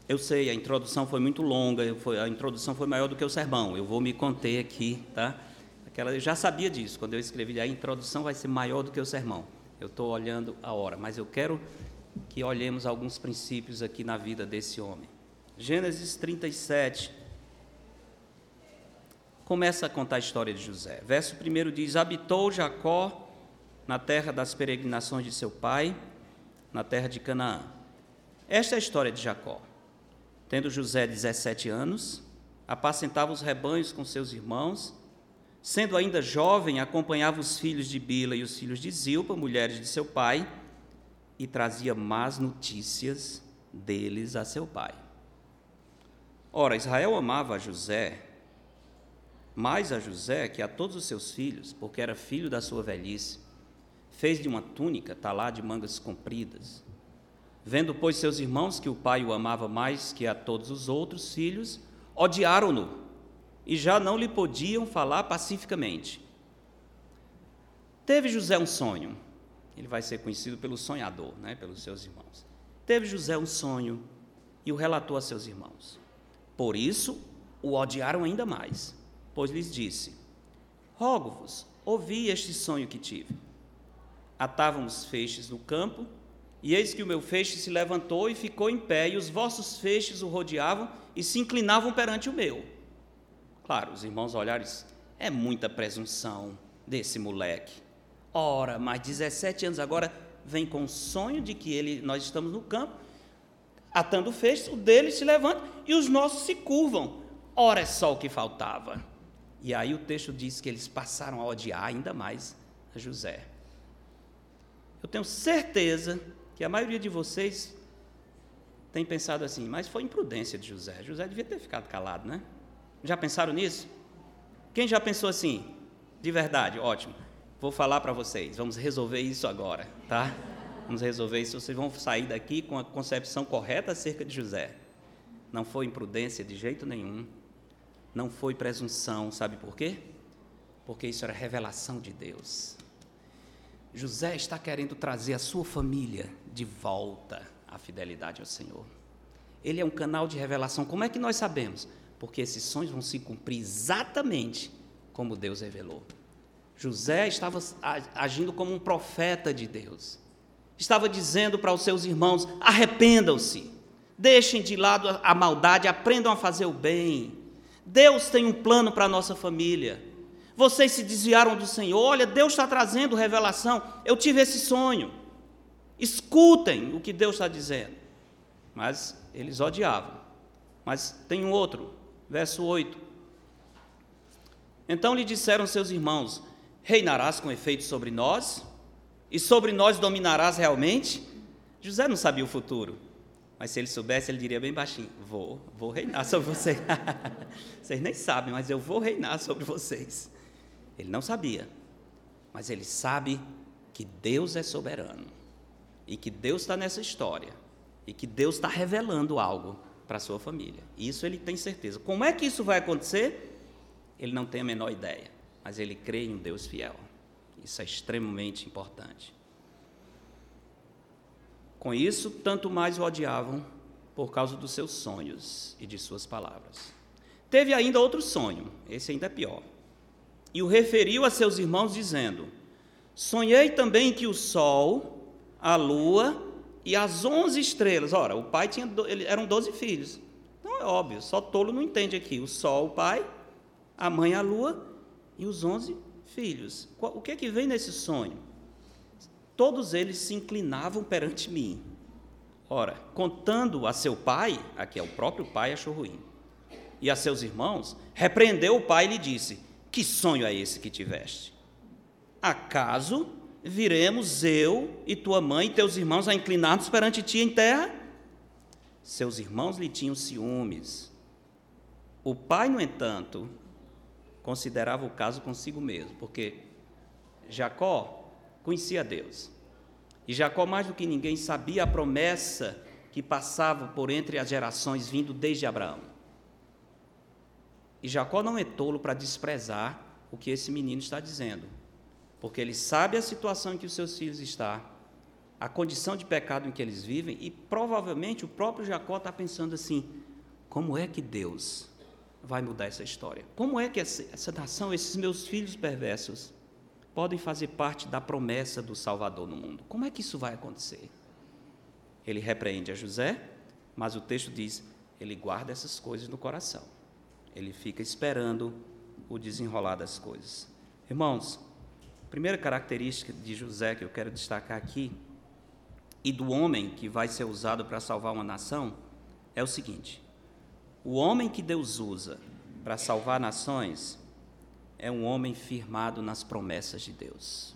Eu sei, a introdução foi muito longa, a introdução foi maior do que o sermão. Eu vou me conter aqui, tá? Aquela, eu já sabia disso, quando eu escrevi, a introdução vai ser maior do que o sermão. Eu estou olhando a hora, mas eu quero que olhemos alguns princípios aqui na vida desse homem. Gênesis 37, começa a contar a história de José. Verso 1 diz: Habitou Jacó na terra das peregrinações de seu pai, na terra de Canaã. Esta é a história de Jacó. Tendo José 17 anos, apacentava os rebanhos com seus irmãos. Sendo ainda jovem, acompanhava os filhos de Bila e os filhos de Zilpa, mulheres de seu pai, e trazia más notícias deles a seu pai. Ora, Israel amava a José mais a José que a todos os seus filhos, porque era filho da sua velhice. Fez-lhe uma túnica, talá de mangas compridas. Vendo, pois, seus irmãos que o pai o amava mais que a todos os outros filhos, odiaram-no e já não lhe podiam falar pacificamente. Teve José um sonho. Ele vai ser conhecido pelo sonhador, né, pelos seus irmãos. Teve José um sonho e o relatou a seus irmãos. Por isso o odiaram ainda mais pois lhes disse: Rogo-vos, ouvi este sonho que tive. Atávamos feixes no campo, e eis que o meu feixe se levantou e ficou em pé, e os vossos feixes o rodeavam e se inclinavam perante o meu. Claro, os irmãos olharam é muita presunção desse moleque. Ora, mais 17 anos agora vem com o sonho de que ele, nós estamos no campo, atando feixes, o dele se levanta e os nossos se curvam. Ora, é só o que faltava. E aí o texto diz que eles passaram a odiar ainda mais a José. Eu tenho certeza que a maioria de vocês tem pensado assim, mas foi imprudência de José. José devia ter ficado calado, né? Já pensaram nisso? Quem já pensou assim? De verdade, ótimo. Vou falar para vocês, vamos resolver isso agora, tá? Vamos resolver isso. Vocês vão sair daqui com a concepção correta acerca de José. Não foi imprudência de jeito nenhum não foi presunção, sabe por quê? Porque isso era revelação de Deus. José está querendo trazer a sua família de volta à fidelidade ao Senhor. Ele é um canal de revelação. Como é que nós sabemos? Porque esses sonhos vão se cumprir exatamente como Deus revelou. José estava agindo como um profeta de Deus. Estava dizendo para os seus irmãos: arrependam-se, deixem de lado a maldade, aprendam a fazer o bem. Deus tem um plano para a nossa família. Vocês se desviaram do Senhor. Olha, Deus está trazendo revelação. Eu tive esse sonho. Escutem o que Deus está dizendo. Mas eles odiavam. Mas tem um outro, verso 8. Então lhe disseram seus irmãos: Reinarás com efeito sobre nós? E sobre nós dominarás realmente? José não sabia o futuro, Mas se ele soubesse, ele diria bem baixinho: Vou, vou reinar sobre vocês. vocês nem sabem, mas eu vou reinar sobre vocês. Ele não sabia, mas ele sabe que Deus é soberano e que Deus está nessa história e que Deus está revelando algo para a sua família. Isso ele tem certeza. Como é que isso vai acontecer? Ele não tem a menor ideia, mas ele crê em um Deus fiel. Isso é extremamente importante. Com isso, tanto mais o odiavam por causa dos seus sonhos e de suas palavras. Teve ainda outro sonho, esse ainda é pior. E o referiu a seus irmãos, dizendo: Sonhei também que o sol, a lua e as onze estrelas. Ora, o pai tinha, ele, eram doze filhos. Então é óbvio, só tolo não entende aqui. O sol, o pai, a mãe, a lua e os onze filhos. O que é que vem nesse sonho? Todos eles se inclinavam perante mim. Ora, contando a seu pai, aqui é o próprio pai, achou ruim, e a seus irmãos, repreendeu o pai e lhe disse: Que sonho é esse que tiveste? Acaso viremos eu e tua mãe e teus irmãos a inclinar-nos perante ti em terra? Seus irmãos lhe tinham ciúmes. O pai, no entanto, considerava o caso consigo mesmo, porque Jacó conhecia Deus. E Jacó, mais do que ninguém, sabia a promessa que passava por entre as gerações, vindo desde Abraão. E Jacó não é tolo para desprezar o que esse menino está dizendo porque ele sabe a situação em que os seus filhos estão, a condição de pecado em que eles vivem, e provavelmente o próprio Jacó está pensando assim: como é que Deus vai mudar essa história? Como é que essa, nação, esses meus filhos perversos, podem fazer parte da promessa do Salvador no mundo? Como é que isso vai acontecer? Ele repreende a José, mas o texto diz: ele guarda essas coisas no coração. Ele fica esperando o desenrolar das coisas. Irmãos, primeira característica de José que eu quero destacar aqui, e do homem que vai ser usado para salvar uma nação, é o seguinte: o homem que Deus usa para salvar nações é um homem firmado nas promessas de Deus.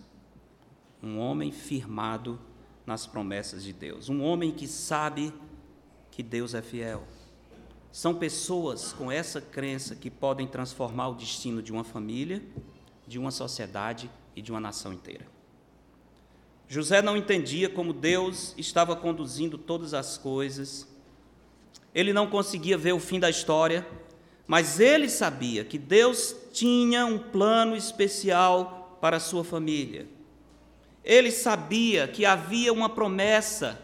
Um homem firmado nas promessas de Deus. Um homem que sabe que Deus é fiel. São pessoas com essa crença que podem transformar o destino de uma família, de uma sociedade e de uma nação inteira. José não entendia como Deus estava conduzindo todas as coisas, ele não conseguia ver o fim da história, mas ele sabia que Deus tinha um plano especial para a sua família. Ele sabia que havia uma promessa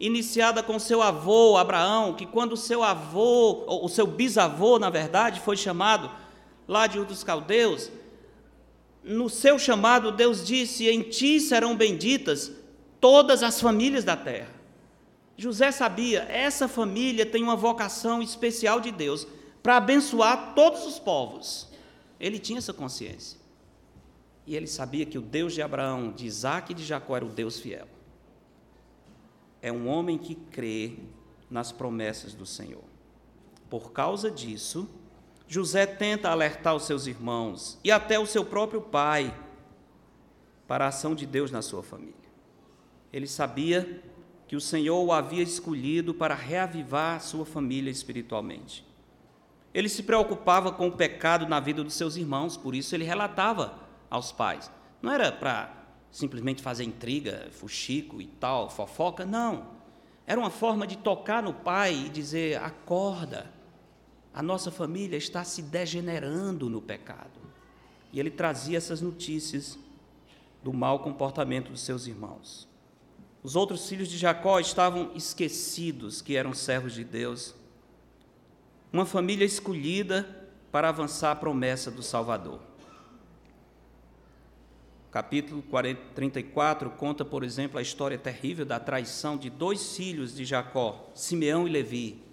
iniciada com seu avô Abraão, que quando seu avô, ou seu bisavô, na verdade, foi chamado lá de um dos caldeus, no seu chamado, Deus disse: Em ti serão benditas todas as famílias da terra. José sabia, essa família tem uma vocação especial de Deus para abençoar todos os povos. Ele tinha essa consciência. E ele sabia que o Deus de Abraão, de Isaac e de Jacó era o Deus fiel. É um homem que crê nas promessas do Senhor. Por causa disso, José tenta alertar os seus irmãos e até o seu próprio pai para a ação de Deus na sua família. Ele sabia que o Senhor o havia escolhido para reavivar sua família espiritualmente. Ele se preocupava com o pecado na vida dos seus irmãos, por isso ele relatava aos pais. Não era para simplesmente fazer intriga, fuxico e tal, fofoca, não. Era uma forma de tocar no pai e dizer: acorda, a nossa família está se degenerando no pecado. E ele trazia essas notícias do mau comportamento dos seus irmãos. Os outros filhos de Jacó estavam esquecidos que eram servos de Deus. Uma família escolhida para avançar a promessa do Salvador. capítulo 40, 34 conta, por exemplo, a história terrível da traição de dois filhos de Jacó, Simeão e Levi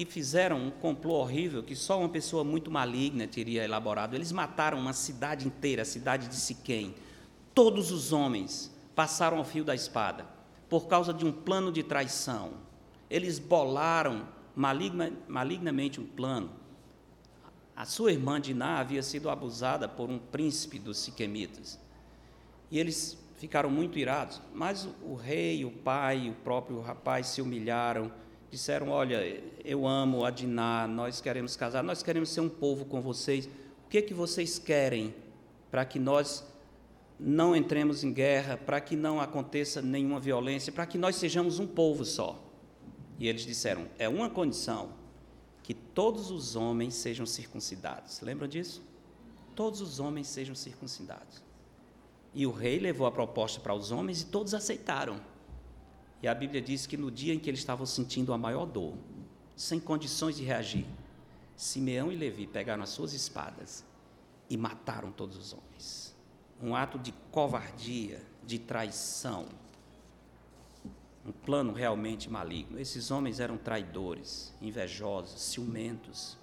que fizeram um complô horrível que só uma pessoa muito maligna teria elaborado. Eles mataram uma cidade inteira, a cidade de Siquém. Todos os homens passaram ao fio da espada por causa de um plano de traição. Eles bolaram maligna, malignamente um plano. A sua irmã Diná havia sido abusada por um príncipe dos siquemitas. E eles ficaram muito irados, mas o rei, o pai, o próprio rapaz se humilharam, disseram: Olha, eu amo a Diná, nós queremos casar, nós queremos ser um povo com vocês. O que, é que vocês querem para que nós não entremos em guerra, para que não aconteça nenhuma violência, para que nós sejamos um povo só? E eles disseram: É uma condição que todos os homens sejam circuncidados. Lembram disso? Todos os homens sejam circuncidados. E o rei levou a proposta para os homens e todos aceitaram. E a Bíblia diz que no dia em que eles estavam sentindo a maior dor, sem condições de reagir, Simeão e Levi pegaram as suas espadas e mataram todos os homens. Um ato de covardia, de traição. Um plano realmente maligno. Esses homens eram traidores, invejosos, ciumentos.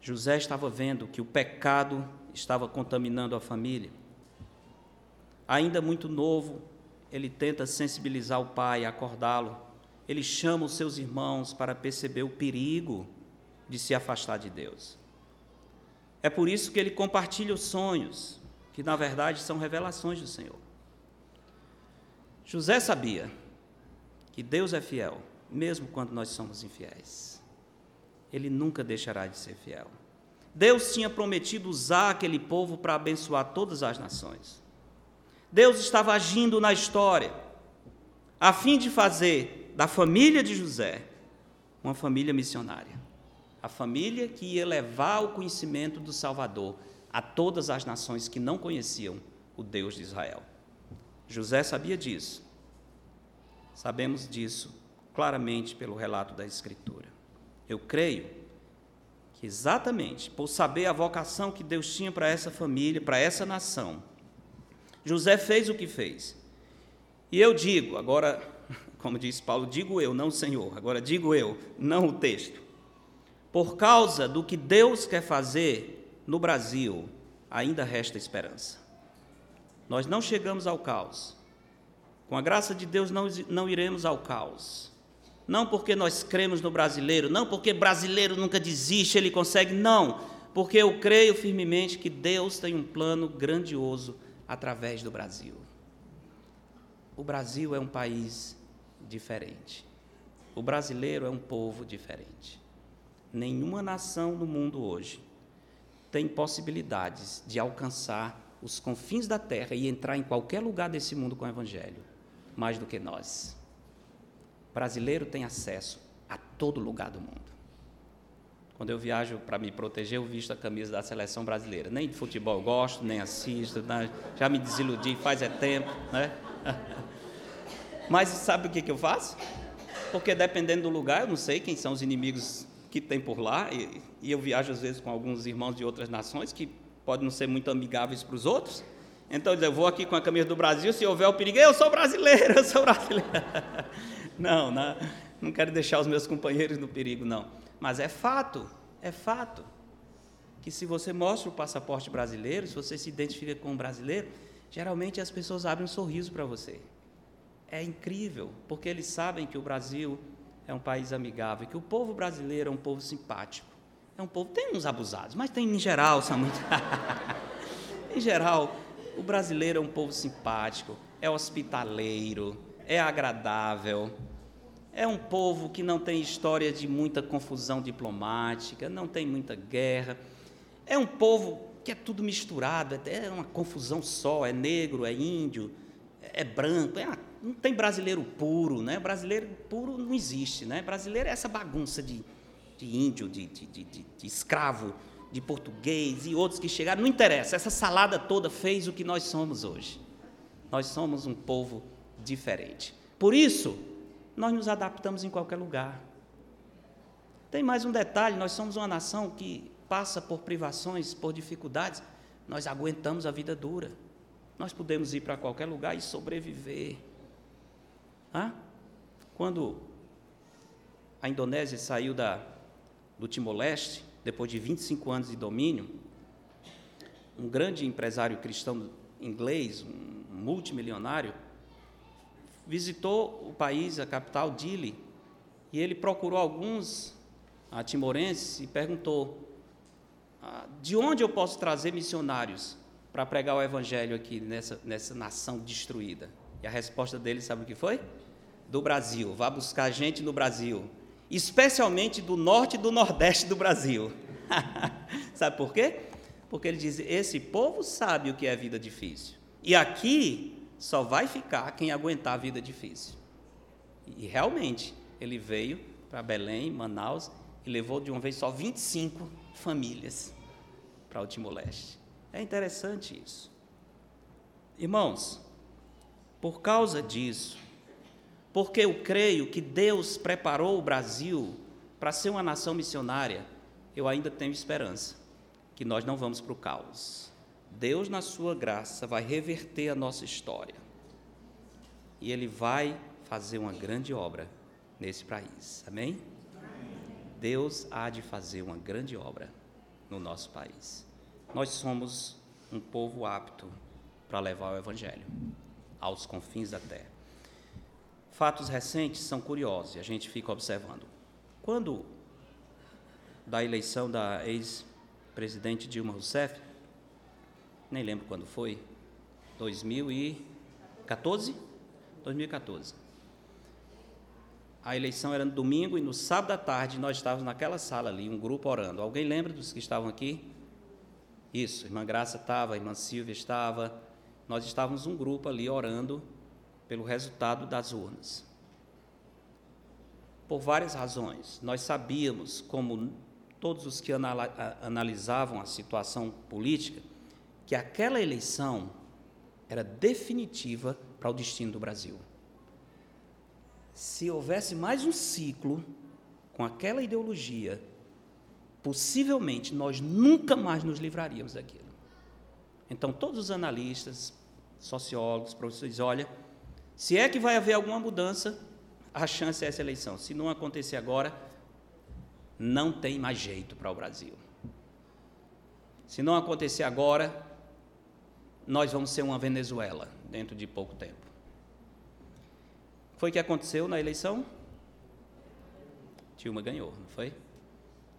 José estava vendo que o pecado estava contaminando a família. Ainda muito novo, ele tenta sensibilizar o pai, acordá-lo. Ele chama os seus irmãos para perceber o perigo de se afastar de Deus. É por isso que ele compartilha os sonhos, que na verdade são revelações do Senhor. José sabia que Deus é fiel, mesmo quando nós somos infiéis. Ele nunca deixará de ser fiel. Deus tinha prometido usar aquele povo para abençoar todas as nações. Deus estava agindo na história, a fim de fazer da família de José uma família missionária. A família que ia levar o conhecimento do Salvador a todas as nações que não conheciam o Deus de Israel. José sabia disso. Sabemos disso claramente pelo relato da Escritura. Eu creio que exatamente por saber a vocação que Deus tinha para essa família, para essa nação, José fez o que fez. E eu digo, agora, como diz Paulo, digo eu, não o Senhor, agora digo eu, não o texto. Por causa do que Deus quer fazer no Brasil, ainda resta esperança. Nós não chegamos ao caos. Com a graça de Deus, não, não iremos ao caos. Não porque nós cremos no brasileiro, não porque brasileiro nunca desiste, ele consegue, não. Porque eu creio firmemente que Deus tem um plano grandioso através do Brasil. O Brasil é um país diferente. O brasileiro é um povo diferente. Nenhuma nação no mundo hoje tem possibilidades de alcançar os confins da terra e entrar em qualquer lugar desse mundo com o Evangelho, mais do que nós. O brasileiro tem acesso a todo lugar do mundo. Quando eu viajo para me proteger, eu visto a camisa da seleção brasileira. Nem de futebol gosto, nem assisto, né? já me desiludi faz é tempo, né? Mas sabe o que, que eu faço? Porque dependendo do lugar, eu não sei quem são os inimigos que tem por lá, e, e eu viajo às vezes com alguns irmãos de outras nações que podem não ser muito amigáveis para os outros. Então eu vou aqui com a camisa do Brasil, se houver o perigo, eu sou brasileiro, eu sou brasileiro. Não, não, não quero deixar os meus companheiros no perigo, não. Mas é fato, é fato, que se você mostra o passaporte brasileiro, se você se identifica com um brasileiro, geralmente as pessoas abrem um sorriso para você. É incrível, porque eles sabem que o Brasil é um país amigável, que o povo brasileiro é um povo simpático. É um povo, tem uns abusados, mas tem em geral, são muito. em geral, o brasileiro é um povo simpático, é hospitaleiro, é agradável, é um povo que não tem história de muita confusão diplomática, não tem muita guerra. É um povo que é tudo misturado, é uma confusão só, é negro, é índio, é branco, é uma, não tem brasileiro puro, né? Brasileiro puro não existe, né? Brasileiro é essa bagunça de, de índio, de, de, de, de escravo, de português e outros que chegaram, não interessa, essa salada toda fez o que nós somos hoje. Nós somos um povo diferente. Por isso, nós nos adaptamos em qualquer lugar. Tem mais um detalhe: nós somos uma nação que passa por privações, por dificuldades, nós aguentamos a vida dura. Nós podemos ir para qualquer lugar e sobreviver. Quando a Indonésia saiu da, do Timor-Leste, depois de 25 anos de domínio, um grande empresário cristão inglês, um multimilionário, visitou o país, a capital, Dili, e ele procurou alguns a timorenses e perguntou: ah, de onde eu posso trazer missionários para pregar o evangelho aqui nessa, nessa nação destruída? E a resposta dele, sabe o que foi? Do Brasil. Vá buscar gente no Brasil, especialmente do norte e do nordeste do Brasil. sabe por quê? Porque ele diz: esse povo sabe o que é vida difícil. E aqui só vai ficar quem aguentar a vida difícil. E realmente, ele veio para Belém, Manaus, e levou de uma vez só 25 famílias para o Timor-Leste. É interessante isso. Irmãos, por causa disso, porque eu creio que Deus preparou o Brasil para ser uma nação missionária, eu ainda tenho esperança que nós não vamos para o caos. Deus, na sua graça, vai reverter a nossa história. E Ele vai fazer uma grande obra nesse país. Amém? Deus há de fazer uma grande obra no nosso país. Nós somos um povo apto para levar o Evangelho aos confins da terra. Fatos recentes são curiosos e a gente fica observando. Quando da eleição da ex-presidente Dilma Rousseff, nem lembro quando foi, 2014? 2014. A eleição era no domingo e no sábado à tarde nós estávamos naquela sala ali, um grupo orando. Alguém lembra dos que estavam aqui? Isso, irmã Graça estava, irmã Silvia estava. Nós estávamos um grupo ali orando pelo resultado das urnas. Por várias razões. Nós sabíamos, como todos os que analisavam a situação política, que aquela eleição era definitiva para o destino do Brasil. Se houvesse mais um ciclo com aquela ideologia, possivelmente nós nunca mais nos livraríamos daquilo. Então, todos os analistas, sociólogos, professores, olha, se é que vai haver alguma mudança, a chance é essa eleição. Se não acontecer agora, não tem mais jeito para o Brasil. Se não acontecer agora, nós vamos ser uma Venezuela dentro de pouco tempo. Foi o que aconteceu na eleição? Dilma ganhou, não foi?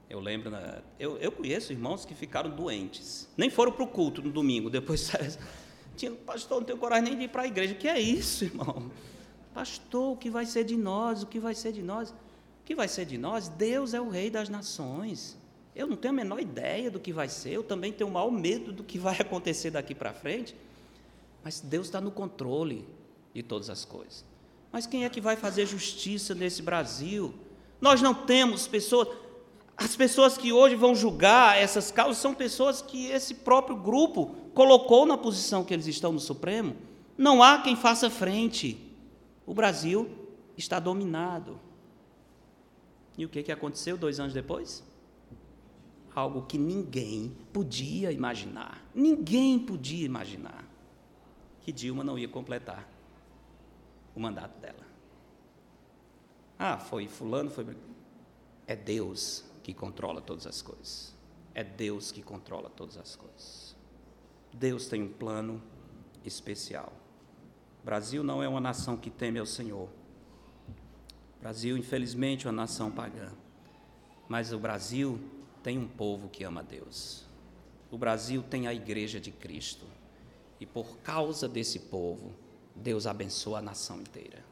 Eu lembro, eu, eu conheço irmãos que ficaram doentes, nem foram para o culto no domingo, depois tinha, pastor, não tenho coragem nem de ir para a igreja. Que é isso, irmão? Pastor, o que vai ser de nós? O que vai ser de nós? O que vai ser de nós? Deus é o rei das nações. Eu não tenho a menor ideia do que vai ser, eu também tenho o maior medo do que vai acontecer daqui para frente, mas Deus está no controle de todas as coisas. Mas quem é que vai fazer justiça nesse Brasil? Nós não temos pessoas. As pessoas que hoje vão julgar essas causas são pessoas que esse próprio grupo colocou na posição que eles estão no Supremo. Não há quem faça frente. O Brasil está dominado. E o que, que aconteceu dois anos depois? algo que ninguém podia imaginar. Ninguém podia imaginar que Dilma não ia completar o mandato dela. Ah, foi fulano, foi é Deus que controla todas as coisas. É Deus que controla todas as coisas. Deus tem um plano especial. O Brasil não é uma nação que teme ao Senhor. O Brasil, infelizmente, é uma nação pagã. Mas o Brasil tem um povo que ama Deus. O Brasil tem a igreja de Cristo. E por causa desse povo, Deus abençoa a nação inteira.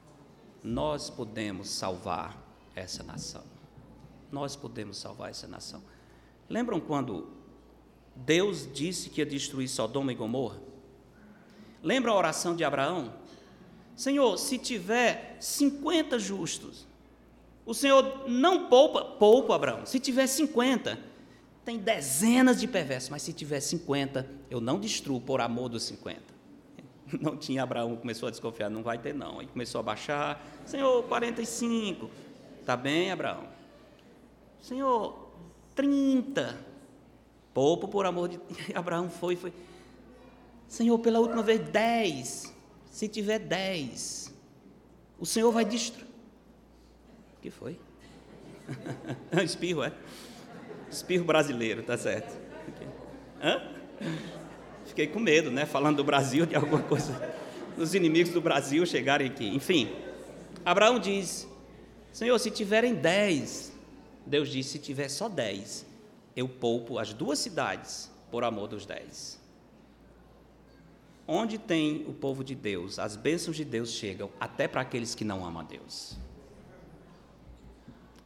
Nós podemos salvar essa nação. Nós podemos salvar essa nação. Lembram quando Deus disse que ia destruir Sodoma e Gomorra? Lembra a oração de Abraão? Senhor, se tiver 50 justos, o Senhor não poupa, poupa Abraão. Se tiver 50, tem dezenas de perversos, mas se tiver 50, eu não destruo por amor dos 50. Não tinha Abraão, começou a desconfiar, não vai ter não. Aí começou a baixar, Senhor, 45. Tá bem, Abraão? Senhor, 30. Poupo por amor de Abraão foi, foi. Senhor, pela última vez 10. Se tiver 10, o Senhor vai destruir que foi? Espirro, é? Espirro brasileiro, tá certo. Hã? Fiquei com medo, né? Falando do Brasil, de alguma coisa. Os inimigos do Brasil chegarem aqui. Enfim, Abraão diz: Senhor, se tiverem dez, Deus diz: se tiver só dez, eu poupo as duas cidades por amor dos dez. onde tem o povo de Deus, as bênçãos de Deus chegam até para aqueles que não amam a Deus.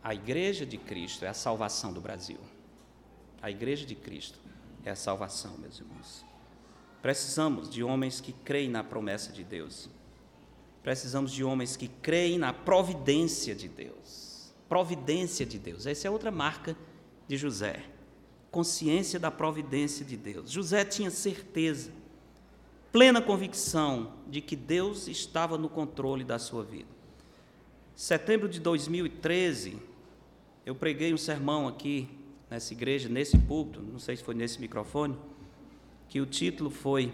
A igreja de Cristo é a salvação do Brasil. A igreja de Cristo é a salvação, meus irmãos. Precisamos de homens que creem na promessa de Deus. Precisamos de homens que creem na providência de Deus. Providência de Deus. Essa é outra marca de José. Consciência da providência de Deus. José tinha certeza, plena convicção de que Deus estava no controle da sua vida. Setembro de 2013, eu preguei um sermão aqui nessa igreja, nesse púlpito, não sei se foi nesse microfone, que o título foi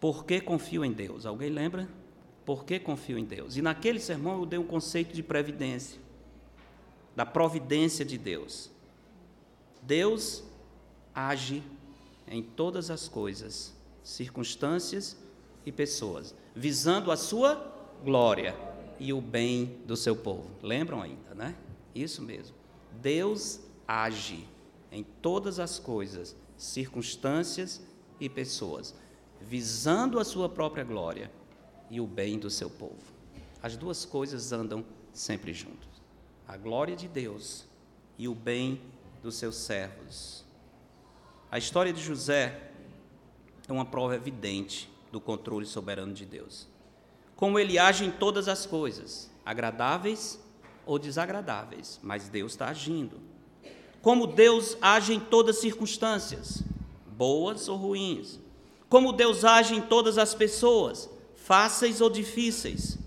Por que confio em Deus? Alguém lembra? Por que confio em Deus? E naquele sermão eu dei um conceito de previdência, da providência de Deus. Deus age em todas as coisas, circunstâncias e pessoas, visando a sua glória e o bem do seu povo. Lembram ainda, né? Isso mesmo. Deus age em todas as coisas, circunstâncias e pessoas, visando a sua própria glória e o bem do seu povo. As duas coisas andam sempre juntos. A glória de Deus e o bem dos seus servos. A história de José é uma prova evidente do controle soberano de Deus. Como ele age em todas as coisas, agradáveis ou desagradáveis, mas Deus está agindo. Como Deus age em todas as circunstâncias, boas ou ruins. Como Deus age em todas as pessoas, fáceis ou difíceis,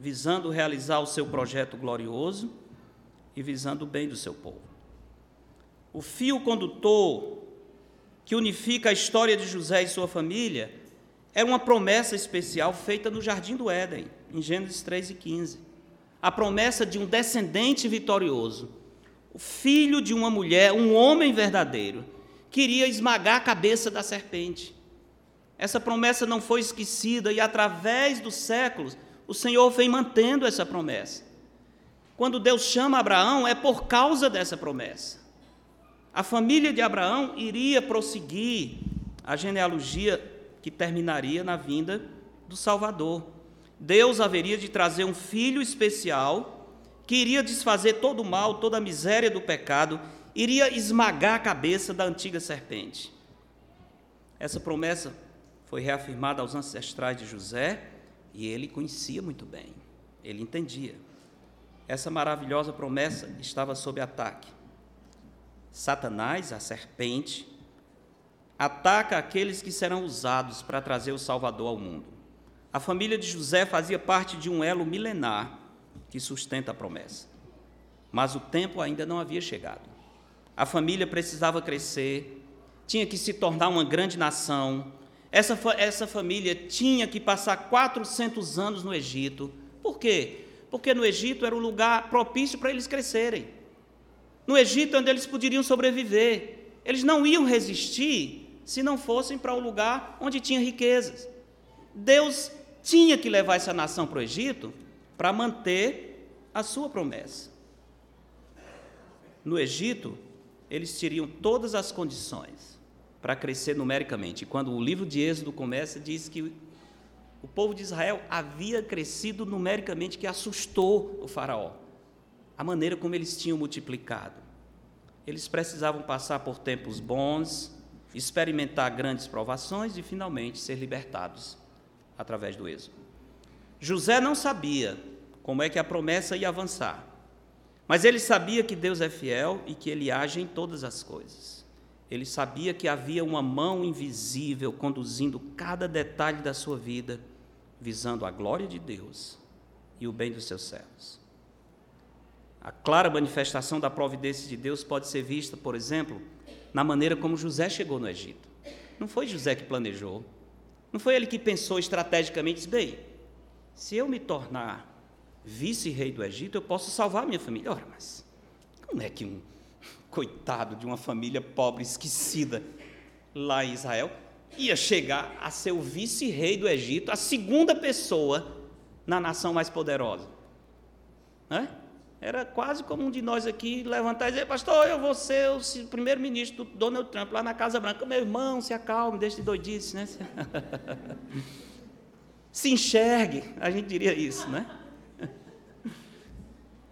visando realizar o seu projeto glorioso e visando o bem do seu povo. O fio condutor que unifica a história de José e sua família era uma promessa especial feita no jardim do Éden, em Gênesis 3 e 15. A promessa de um descendente vitorioso, o filho de uma mulher, um homem verdadeiro, queria esmagar a cabeça da serpente. Essa promessa não foi esquecida e, através dos séculos, o Senhor vem mantendo essa promessa. Quando Deus chama Abraão, é por causa dessa promessa. A família de Abraão iria prosseguir a genealogia que terminaria na vinda do Salvador. Deus haveria de trazer um filho especial que iria desfazer todo o mal, toda a miséria do pecado, iria esmagar a cabeça da antiga serpente. Essa promessa foi reafirmada aos ancestrais de José e ele conhecia muito bem, ele entendia. Essa maravilhosa promessa estava sob ataque. Satanás, a serpente, ataca aqueles que serão usados para trazer o Salvador ao mundo. A família de José fazia parte de um elo milenar que sustenta a promessa. Mas o tempo ainda não havia chegado. A família precisava crescer, tinha que se tornar uma grande nação, essa, essa família tinha que passar 400 anos no Egito. Por quê? Porque no Egito era o lugar propício para eles crescerem. No Egito onde eles poderiam sobreviver. Eles não iam resistir se não fossem para o lugar onde tinha riquezas. Deus tinha que levar essa nação para o Egito para manter a sua promessa. No Egito, eles teriam todas as condições para crescer numericamente. Quando o livro de Êxodo começa, diz que o povo de Israel havia crescido numericamente, que assustou o Faraó. A maneira como eles tinham multiplicado. Eles precisavam passar por tempos bons, experimentar grandes provações e finalmente ser libertados através do êxodo. José não sabia como é que a promessa ia avançar, mas ele sabia que Deus é fiel e que ele age em todas as coisas. Ele sabia que havia uma mão invisível conduzindo cada detalhe da sua vida, visando a glória de Deus e o bem dos seus servos. A clara manifestação da providência de Deus pode ser vista, por exemplo, na maneira como José chegou no Egito. Não foi José que planejou, não foi ele que pensou estrategicamente, bem, se eu me tornar vice-rei do Egito, eu posso salvar minha família. Ora, mas como é que um coitado de uma família pobre, esquecida lá em Israel, ia chegar a ser o vice-rei do Egito, a segunda pessoa na nação mais poderosa. Né? Era quase como um de nós aqui levantar e dizer, pastor, eu vou ser o primeiro-ministro do Donald Trump lá na Casa Branca. Meu irmão, se acalme, deixe de doidice, né? se enxergue, a gente diria isso, né?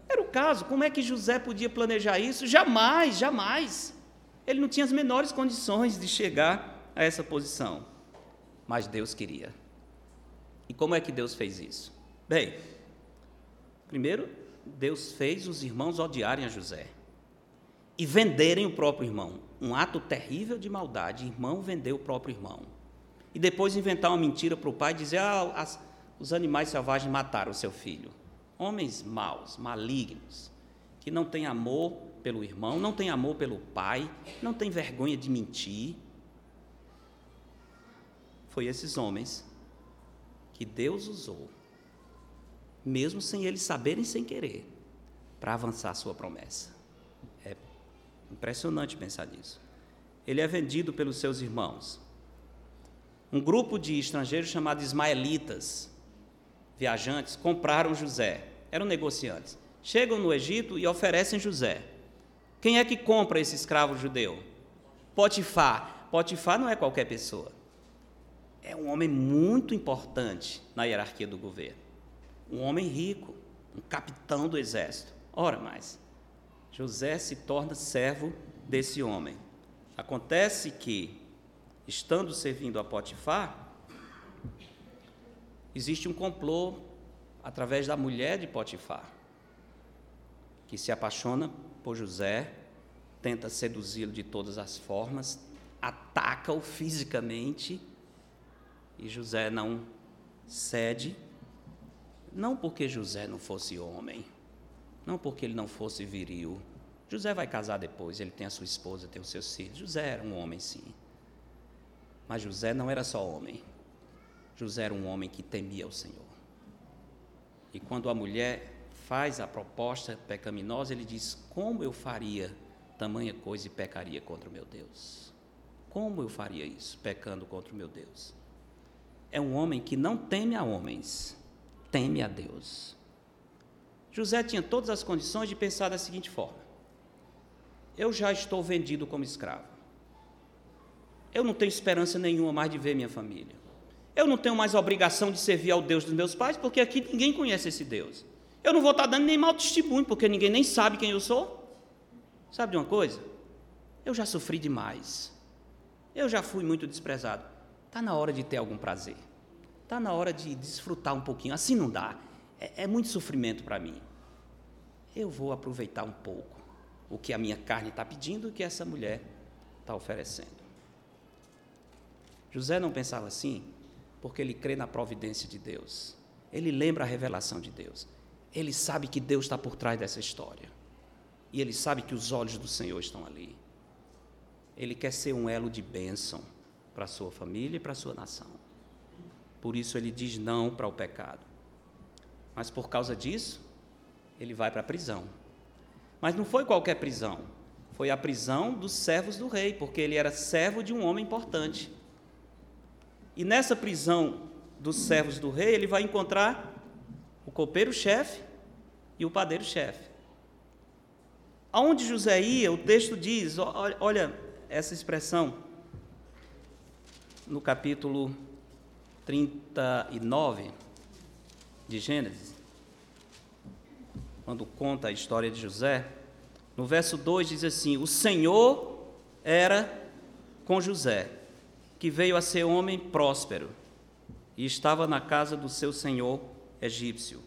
Era o caso, como é que José podia planejar isso? Jamais, jamais. Ele não tinha as menores condições de chegar a essa posição. Mas Deus queria. E como é que Deus fez isso? Bem, primeiro, Deus fez os irmãos odiarem a José e venderem o próprio irmão. Um ato terrível de maldade, irmão vender o próprio irmão. E depois inventar uma mentira para o pai e dizer: ah, as, os animais selvagens mataram o seu filho. Homens maus, malignos, que não têm amor pelo irmão, não têm amor pelo pai, não têm vergonha de mentir. Foi esses homens que Deus usou mesmo sem eles saberem sem querer, para avançar a sua promessa. É impressionante pensar nisso. Ele é vendido pelos seus irmãos. Um grupo de estrangeiros chamados ismaelitas, viajantes, compraram José. Eram negociantes. Chegam no Egito e oferecem José. Quem é que compra esse escravo judeu? Potifar. Potifar não é qualquer pessoa. É um homem muito importante na hierarquia do governo um homem rico, um capitão do exército. Ora mais, José se torna servo desse homem. Acontece que, estando servindo a Potifar, existe um complô através da mulher de Potifar, que se apaixona por José, tenta seduzi-lo de todas as formas, ataca-o fisicamente, e José não cede não porque José não fosse homem, não porque ele não fosse viril. José vai casar depois, ele tem a sua esposa, tem os seus filhos. José era um homem, sim. Mas José não era só homem. José era um homem que temia o Senhor. E quando a mulher faz a proposta pecaminosa, ele diz: Como eu faria tamanha coisa e pecaria contra o meu Deus? Como eu faria isso, pecando contra o meu Deus? É um homem que não teme a homens, teme a Deus. José tinha todas as condições de pensar da seguinte forma: eu já estou vendido como escravo. Eu não tenho esperança nenhuma mais de ver minha família. Eu não tenho mais obrigação de servir ao Deus dos meus pais, porque aqui ninguém conhece esse Deus. Eu não vou estar dando nem mau testemunho, porque ninguém nem sabe quem eu sou. Sabe de uma coisa? Eu já sofri demais. Eu já fui muito desprezado. Está na hora de ter algum prazer. Está na hora de desfrutar um pouquinho. Assim não dá. É, é muito sofrimento para mim. Eu vou aproveitar um pouco o que a minha carne está pedindo e o que essa mulher está oferecendo. José não pensava assim porque ele crê na providência de Deus. Ele lembra a revelação de Deus. Ele sabe que Deus está por trás dessa história. E ele sabe que os olhos do Senhor estão ali. Ele quer ser um elo de bênção para a sua família e para a sua nação. Por isso ele diz não para o pecado. Mas por causa disso, ele vai para a prisão. Mas não foi qualquer prisão. Foi a prisão dos servos do rei, porque ele era servo de um homem importante. E nessa prisão dos servos do rei, ele vai encontrar o copeiro-chefe e o padeiro-chefe. Aonde José ia, o texto diz, olha essa expressão, no capítulo 39 de Gênesis, quando conta a história de José, no verso 2 diz assim: O Senhor era com José, que veio a ser homem próspero, e estava na casa do seu senhor egípcio.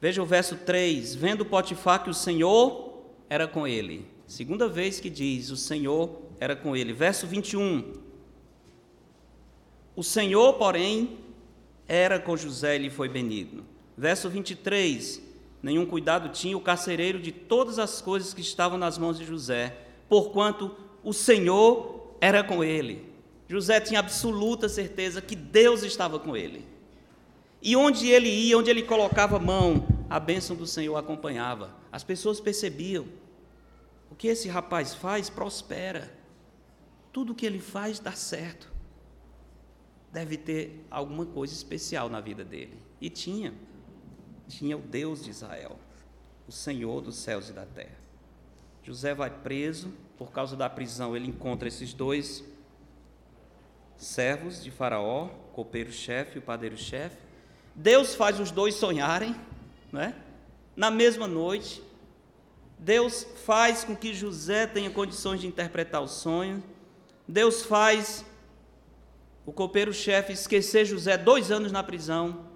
Veja o verso 3: Vendo Potifar que o Senhor era com ele. Segunda vez que diz: O Senhor era com ele. Verso 21. O Senhor, porém, era com José e lhe foi benigno. Verso 23: Nenhum cuidado tinha o carcereiro de todas as coisas que estavam nas mãos de José, porquanto o Senhor era com ele. José tinha absoluta certeza que Deus estava com ele. E onde ele ia, onde ele colocava a mão, a bênção do Senhor acompanhava. As pessoas percebiam: o que esse rapaz faz prospera. Tudo que ele faz dá certo deve ter alguma coisa especial na vida dele. E tinha. Tinha o Deus de Israel. o Senhor dos céus e da terra. José vai preso, por causa da prisão, ele encontra esses dois servos de Faraó, copeiro-chefe e o padeiro-chefe. Deus faz os dois sonharem, né? na mesma noite. Deus faz com que José tenha condições de interpretar o sonho. Deus faz o copeiro-chefe esquecer José dois anos na prisão.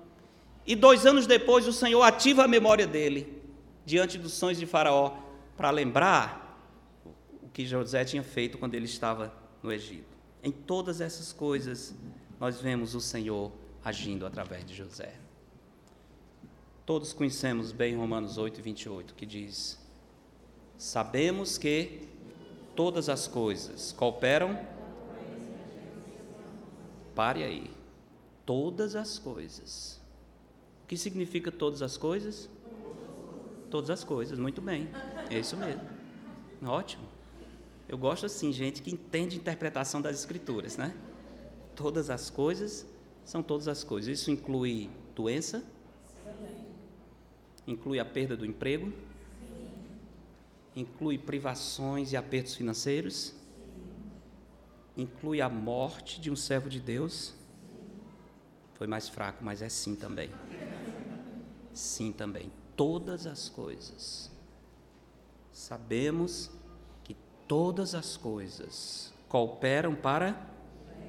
E dois anos depois o Senhor ativa a memória dele diante dos sonhos de Faraó para lembrar o que José tinha feito quando ele estava no Egito. Em todas essas coisas, nós vemos o Senhor agindo através de José. Todos conhecemos bem Romanos 8, 28, que diz: Sabemos que todas as coisas cooperam. Pare aí. Todas as coisas. O que significa todas as coisas? Todas as coisas, muito bem. É isso mesmo. Ótimo. Eu gosto assim, gente que entende a interpretação das escrituras, né? Todas as coisas são todas as coisas. Isso inclui doença, inclui a perda do emprego, inclui privações e apertos financeiros, inclui a morte de um servo de Deus. Foi mais fraco, mas é sim também. Sim também. Todas as coisas. Sabemos todas as coisas cooperam para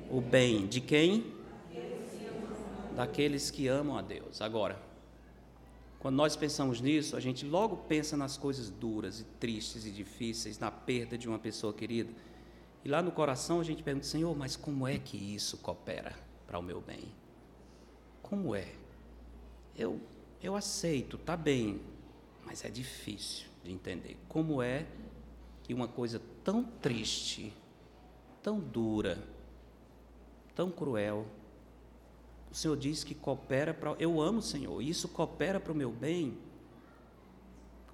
o bem de quem? Daqueles que amam a Deus. Agora, quando nós pensamos nisso, a gente logo pensa nas coisas duras e tristes e difíceis, na perda de uma pessoa querida. E lá no coração a gente pergunta, Senhor, mas como é que isso coopera para o meu bem? Como é? Eu, eu aceito, tá bem, mas é difícil de entender. Como é que uma coisa tão triste, tão dura, tão cruel, o Senhor diz que coopera para. Eu amo o Senhor, isso coopera para o meu bem.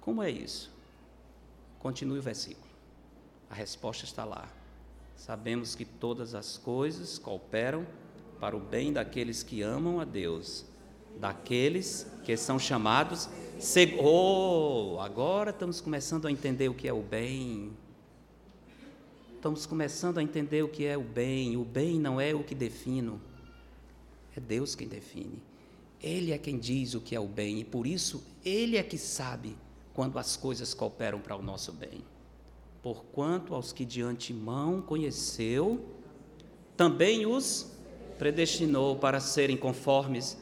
Como é isso? Continue o versículo. A resposta está lá. Sabemos que todas as coisas cooperam para o bem daqueles que amam a Deus, daqueles que são chamados. Oh, agora estamos começando a entender o que é o bem. Estamos começando a entender o que é o bem. O bem não é o que defino. É Deus quem define. Ele é quem diz o que é o bem e por isso ele é que sabe quando as coisas cooperam para o nosso bem. Porquanto aos que de antemão conheceu, também os predestinou para serem conformes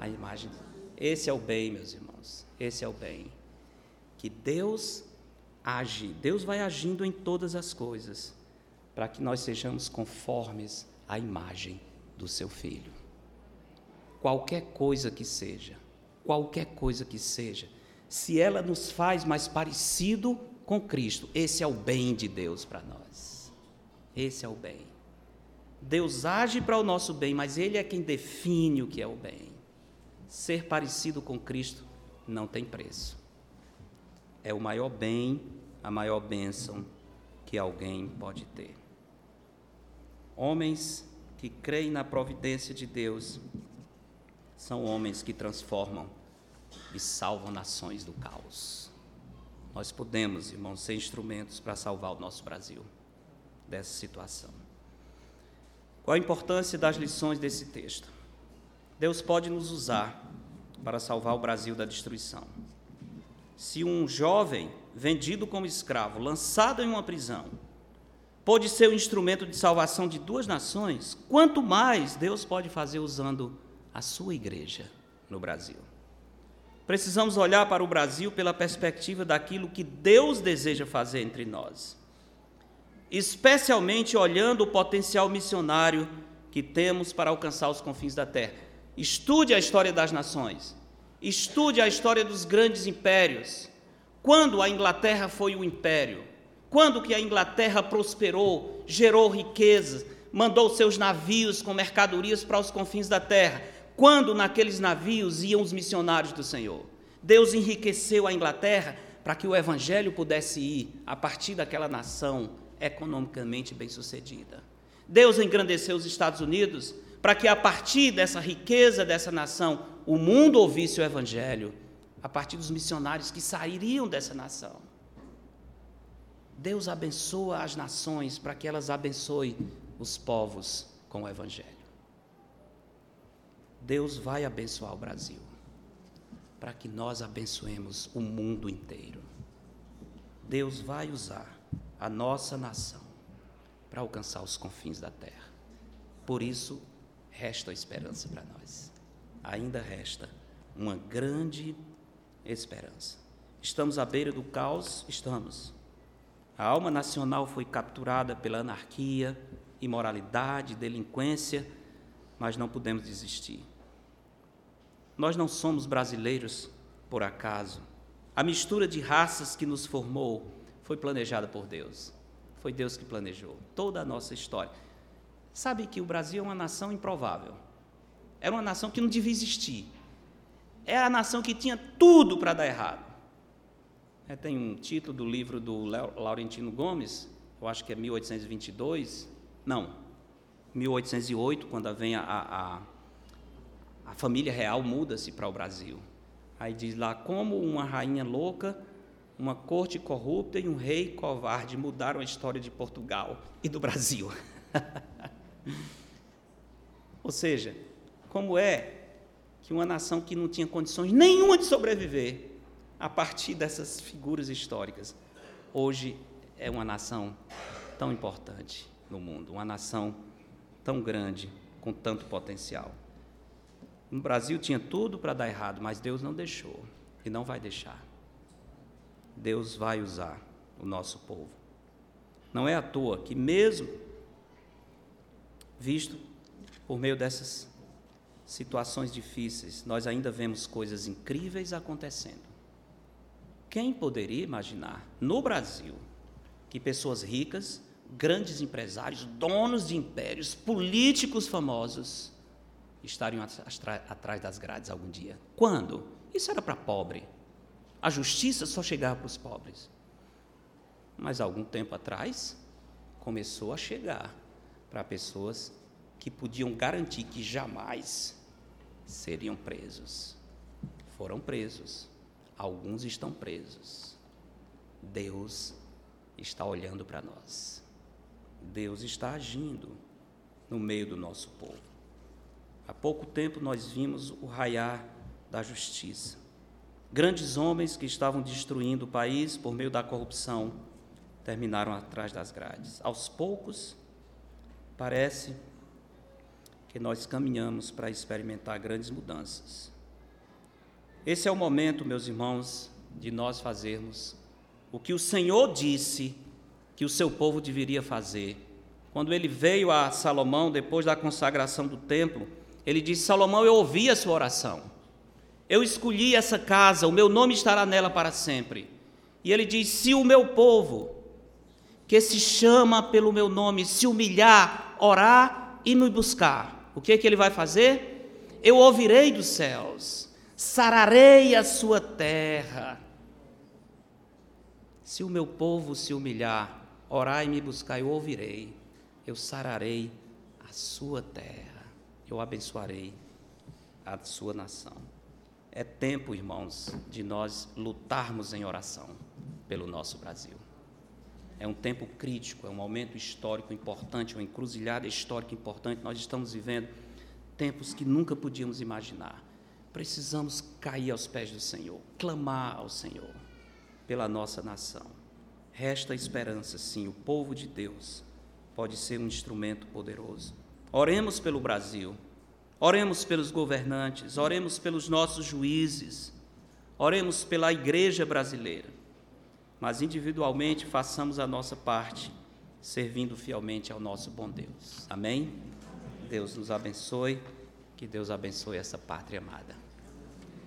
à imagem. Esse é o bem, meus irmãos. Esse é o bem. Que Deus age, Deus vai agindo em todas as coisas, para que nós sejamos conformes à imagem do seu filho qualquer coisa que seja, qualquer coisa que seja, se ela nos faz mais parecido com Cristo, esse é o bem de Deus para nós. Esse é o bem. Deus age para o nosso bem, mas Ele é quem define o que é o bem. Ser parecido com Cristo não tem preço. É o maior bem, a maior bênção que alguém pode ter. Homens que creem na providência de Deus são homens que transformam e salvam nações do caos. Nós podemos, irmãos, ser instrumentos para salvar o nosso Brasil dessa situação. Qual a importância das lições desse texto? Deus pode nos usar para salvar o Brasil da destruição. Se um jovem vendido como escravo, lançado em uma prisão, pode ser o um instrumento de salvação de duas nações, quanto mais Deus pode fazer usando a sua igreja no Brasil. Precisamos olhar para o Brasil pela perspectiva daquilo que Deus deseja fazer entre nós, especialmente olhando o potencial missionário que temos para alcançar os confins da terra. Estude a história das nações, estude a história dos grandes impérios. Quando a Inglaterra foi um império, quando que a Inglaterra prosperou, gerou riquezas, mandou seus navios com mercadorias para os confins da terra, quando naqueles navios iam os missionários do Senhor. Deus enriqueceu a Inglaterra para que o evangelho pudesse ir a partir daquela nação economicamente bem-sucedida. Deus engrandeceu os Estados Unidos para que a partir dessa riqueza dessa nação o mundo ouvisse o evangelho. a partir dos missionários que sairiam dessa nação. Deus abençoa as nações para que elas abençoem os povos com o Evangelho. Deus vai abençoar o Brasil para que nós abençoemos o mundo inteiro. Deus vai usar a nossa nação para alcançar os confins da terra. Por isso, resta esperança para nós. Ainda resta uma grande esperança. Estamos à beira do caos? Estamos. A alma nacional foi capturada pela anarquia, imoralidade, delinquência, mas não podemos desistir. Nós não somos brasileiros por acaso. A mistura de raças que nos formou foi planejada por Deus. Foi Deus que planejou toda a nossa história. Sabe que o Brasil é uma nação improvável. Era uma nação que não devia existir. Era a nação que tinha tudo para dar errado. É, tem um título do livro do Laurentino Gomes, eu acho que é 1822, não, 1808, quando vem a, a, a família real muda-se para o Brasil. Aí diz lá como uma rainha louca, uma corte corrupta e um rei covarde mudaram a história de Portugal e do Brasil. Ou seja, como é que uma nação que não tinha condições nenhuma de sobreviver, a partir dessas figuras históricas, hoje é uma nação tão importante no mundo, uma nação tão grande, com tanto potencial. No Brasil tinha tudo para dar errado, mas Deus não deixou e não vai deixar. Deus vai usar o nosso povo. Não é à toa que, mesmo visto por meio dessas situações difíceis, nós ainda vemos coisas incríveis acontecendo. Quem poderia imaginar no Brasil que pessoas ricas, grandes empresários, donos de impérios, políticos famosos estariam atrás das grades algum dia? Quando? Isso era para pobre. A justiça só chegava para os pobres. Mas algum tempo atrás começou a chegar para pessoas que podiam garantir que jamais seriam presos. Foram presos. Alguns estão presos. Deus está olhando para nós. Deus está agindo no meio do nosso povo. Há pouco tempo nós vimos o raiar da justiça. Grandes homens que estavam destruindo o país por meio da corrupção terminaram atrás das grades. Aos poucos, parece que nós caminhamos para experimentar grandes mudanças. Esse é o momento, meus irmãos, de nós fazermos o que o Senhor disse que o seu povo deveria fazer. Quando ele veio a Salomão, depois da consagração do templo, ele disse: Salomão, eu ouvi a sua oração. Eu escolhi essa casa, o meu nome estará nela para sempre. E ele diz: Se o meu povo, que se chama pelo meu nome, se humilhar, orar e me buscar, o que, é que ele vai fazer? Eu ouvirei dos céus, sararei a sua terra. Se o meu povo se humilhar, orar e me buscar, eu ouvirei, eu sararei a sua terra, eu abençoarei a sua nação. É tempo, irmãos, de nós lutarmos em oração pelo nosso Brasil. É um tempo crítico, é um momento histórico importante, uma encruzilhada histórica importante. Nós estamos vivendo tempos que nunca podíamos imaginar. Precisamos cair aos pés do Senhor, clamar ao Senhor pela nossa nação. Resta esperança, sim, o povo de Deus pode ser um instrumento poderoso. Oremos pelo Brasil, oremos pelos governantes, oremos pelos nossos juízes, oremos pela igreja brasileira mas individualmente façamos a nossa parte, servindo fielmente ao nosso bom Deus. Amém? Deus nos abençoe, que Deus abençoe essa pátria amada.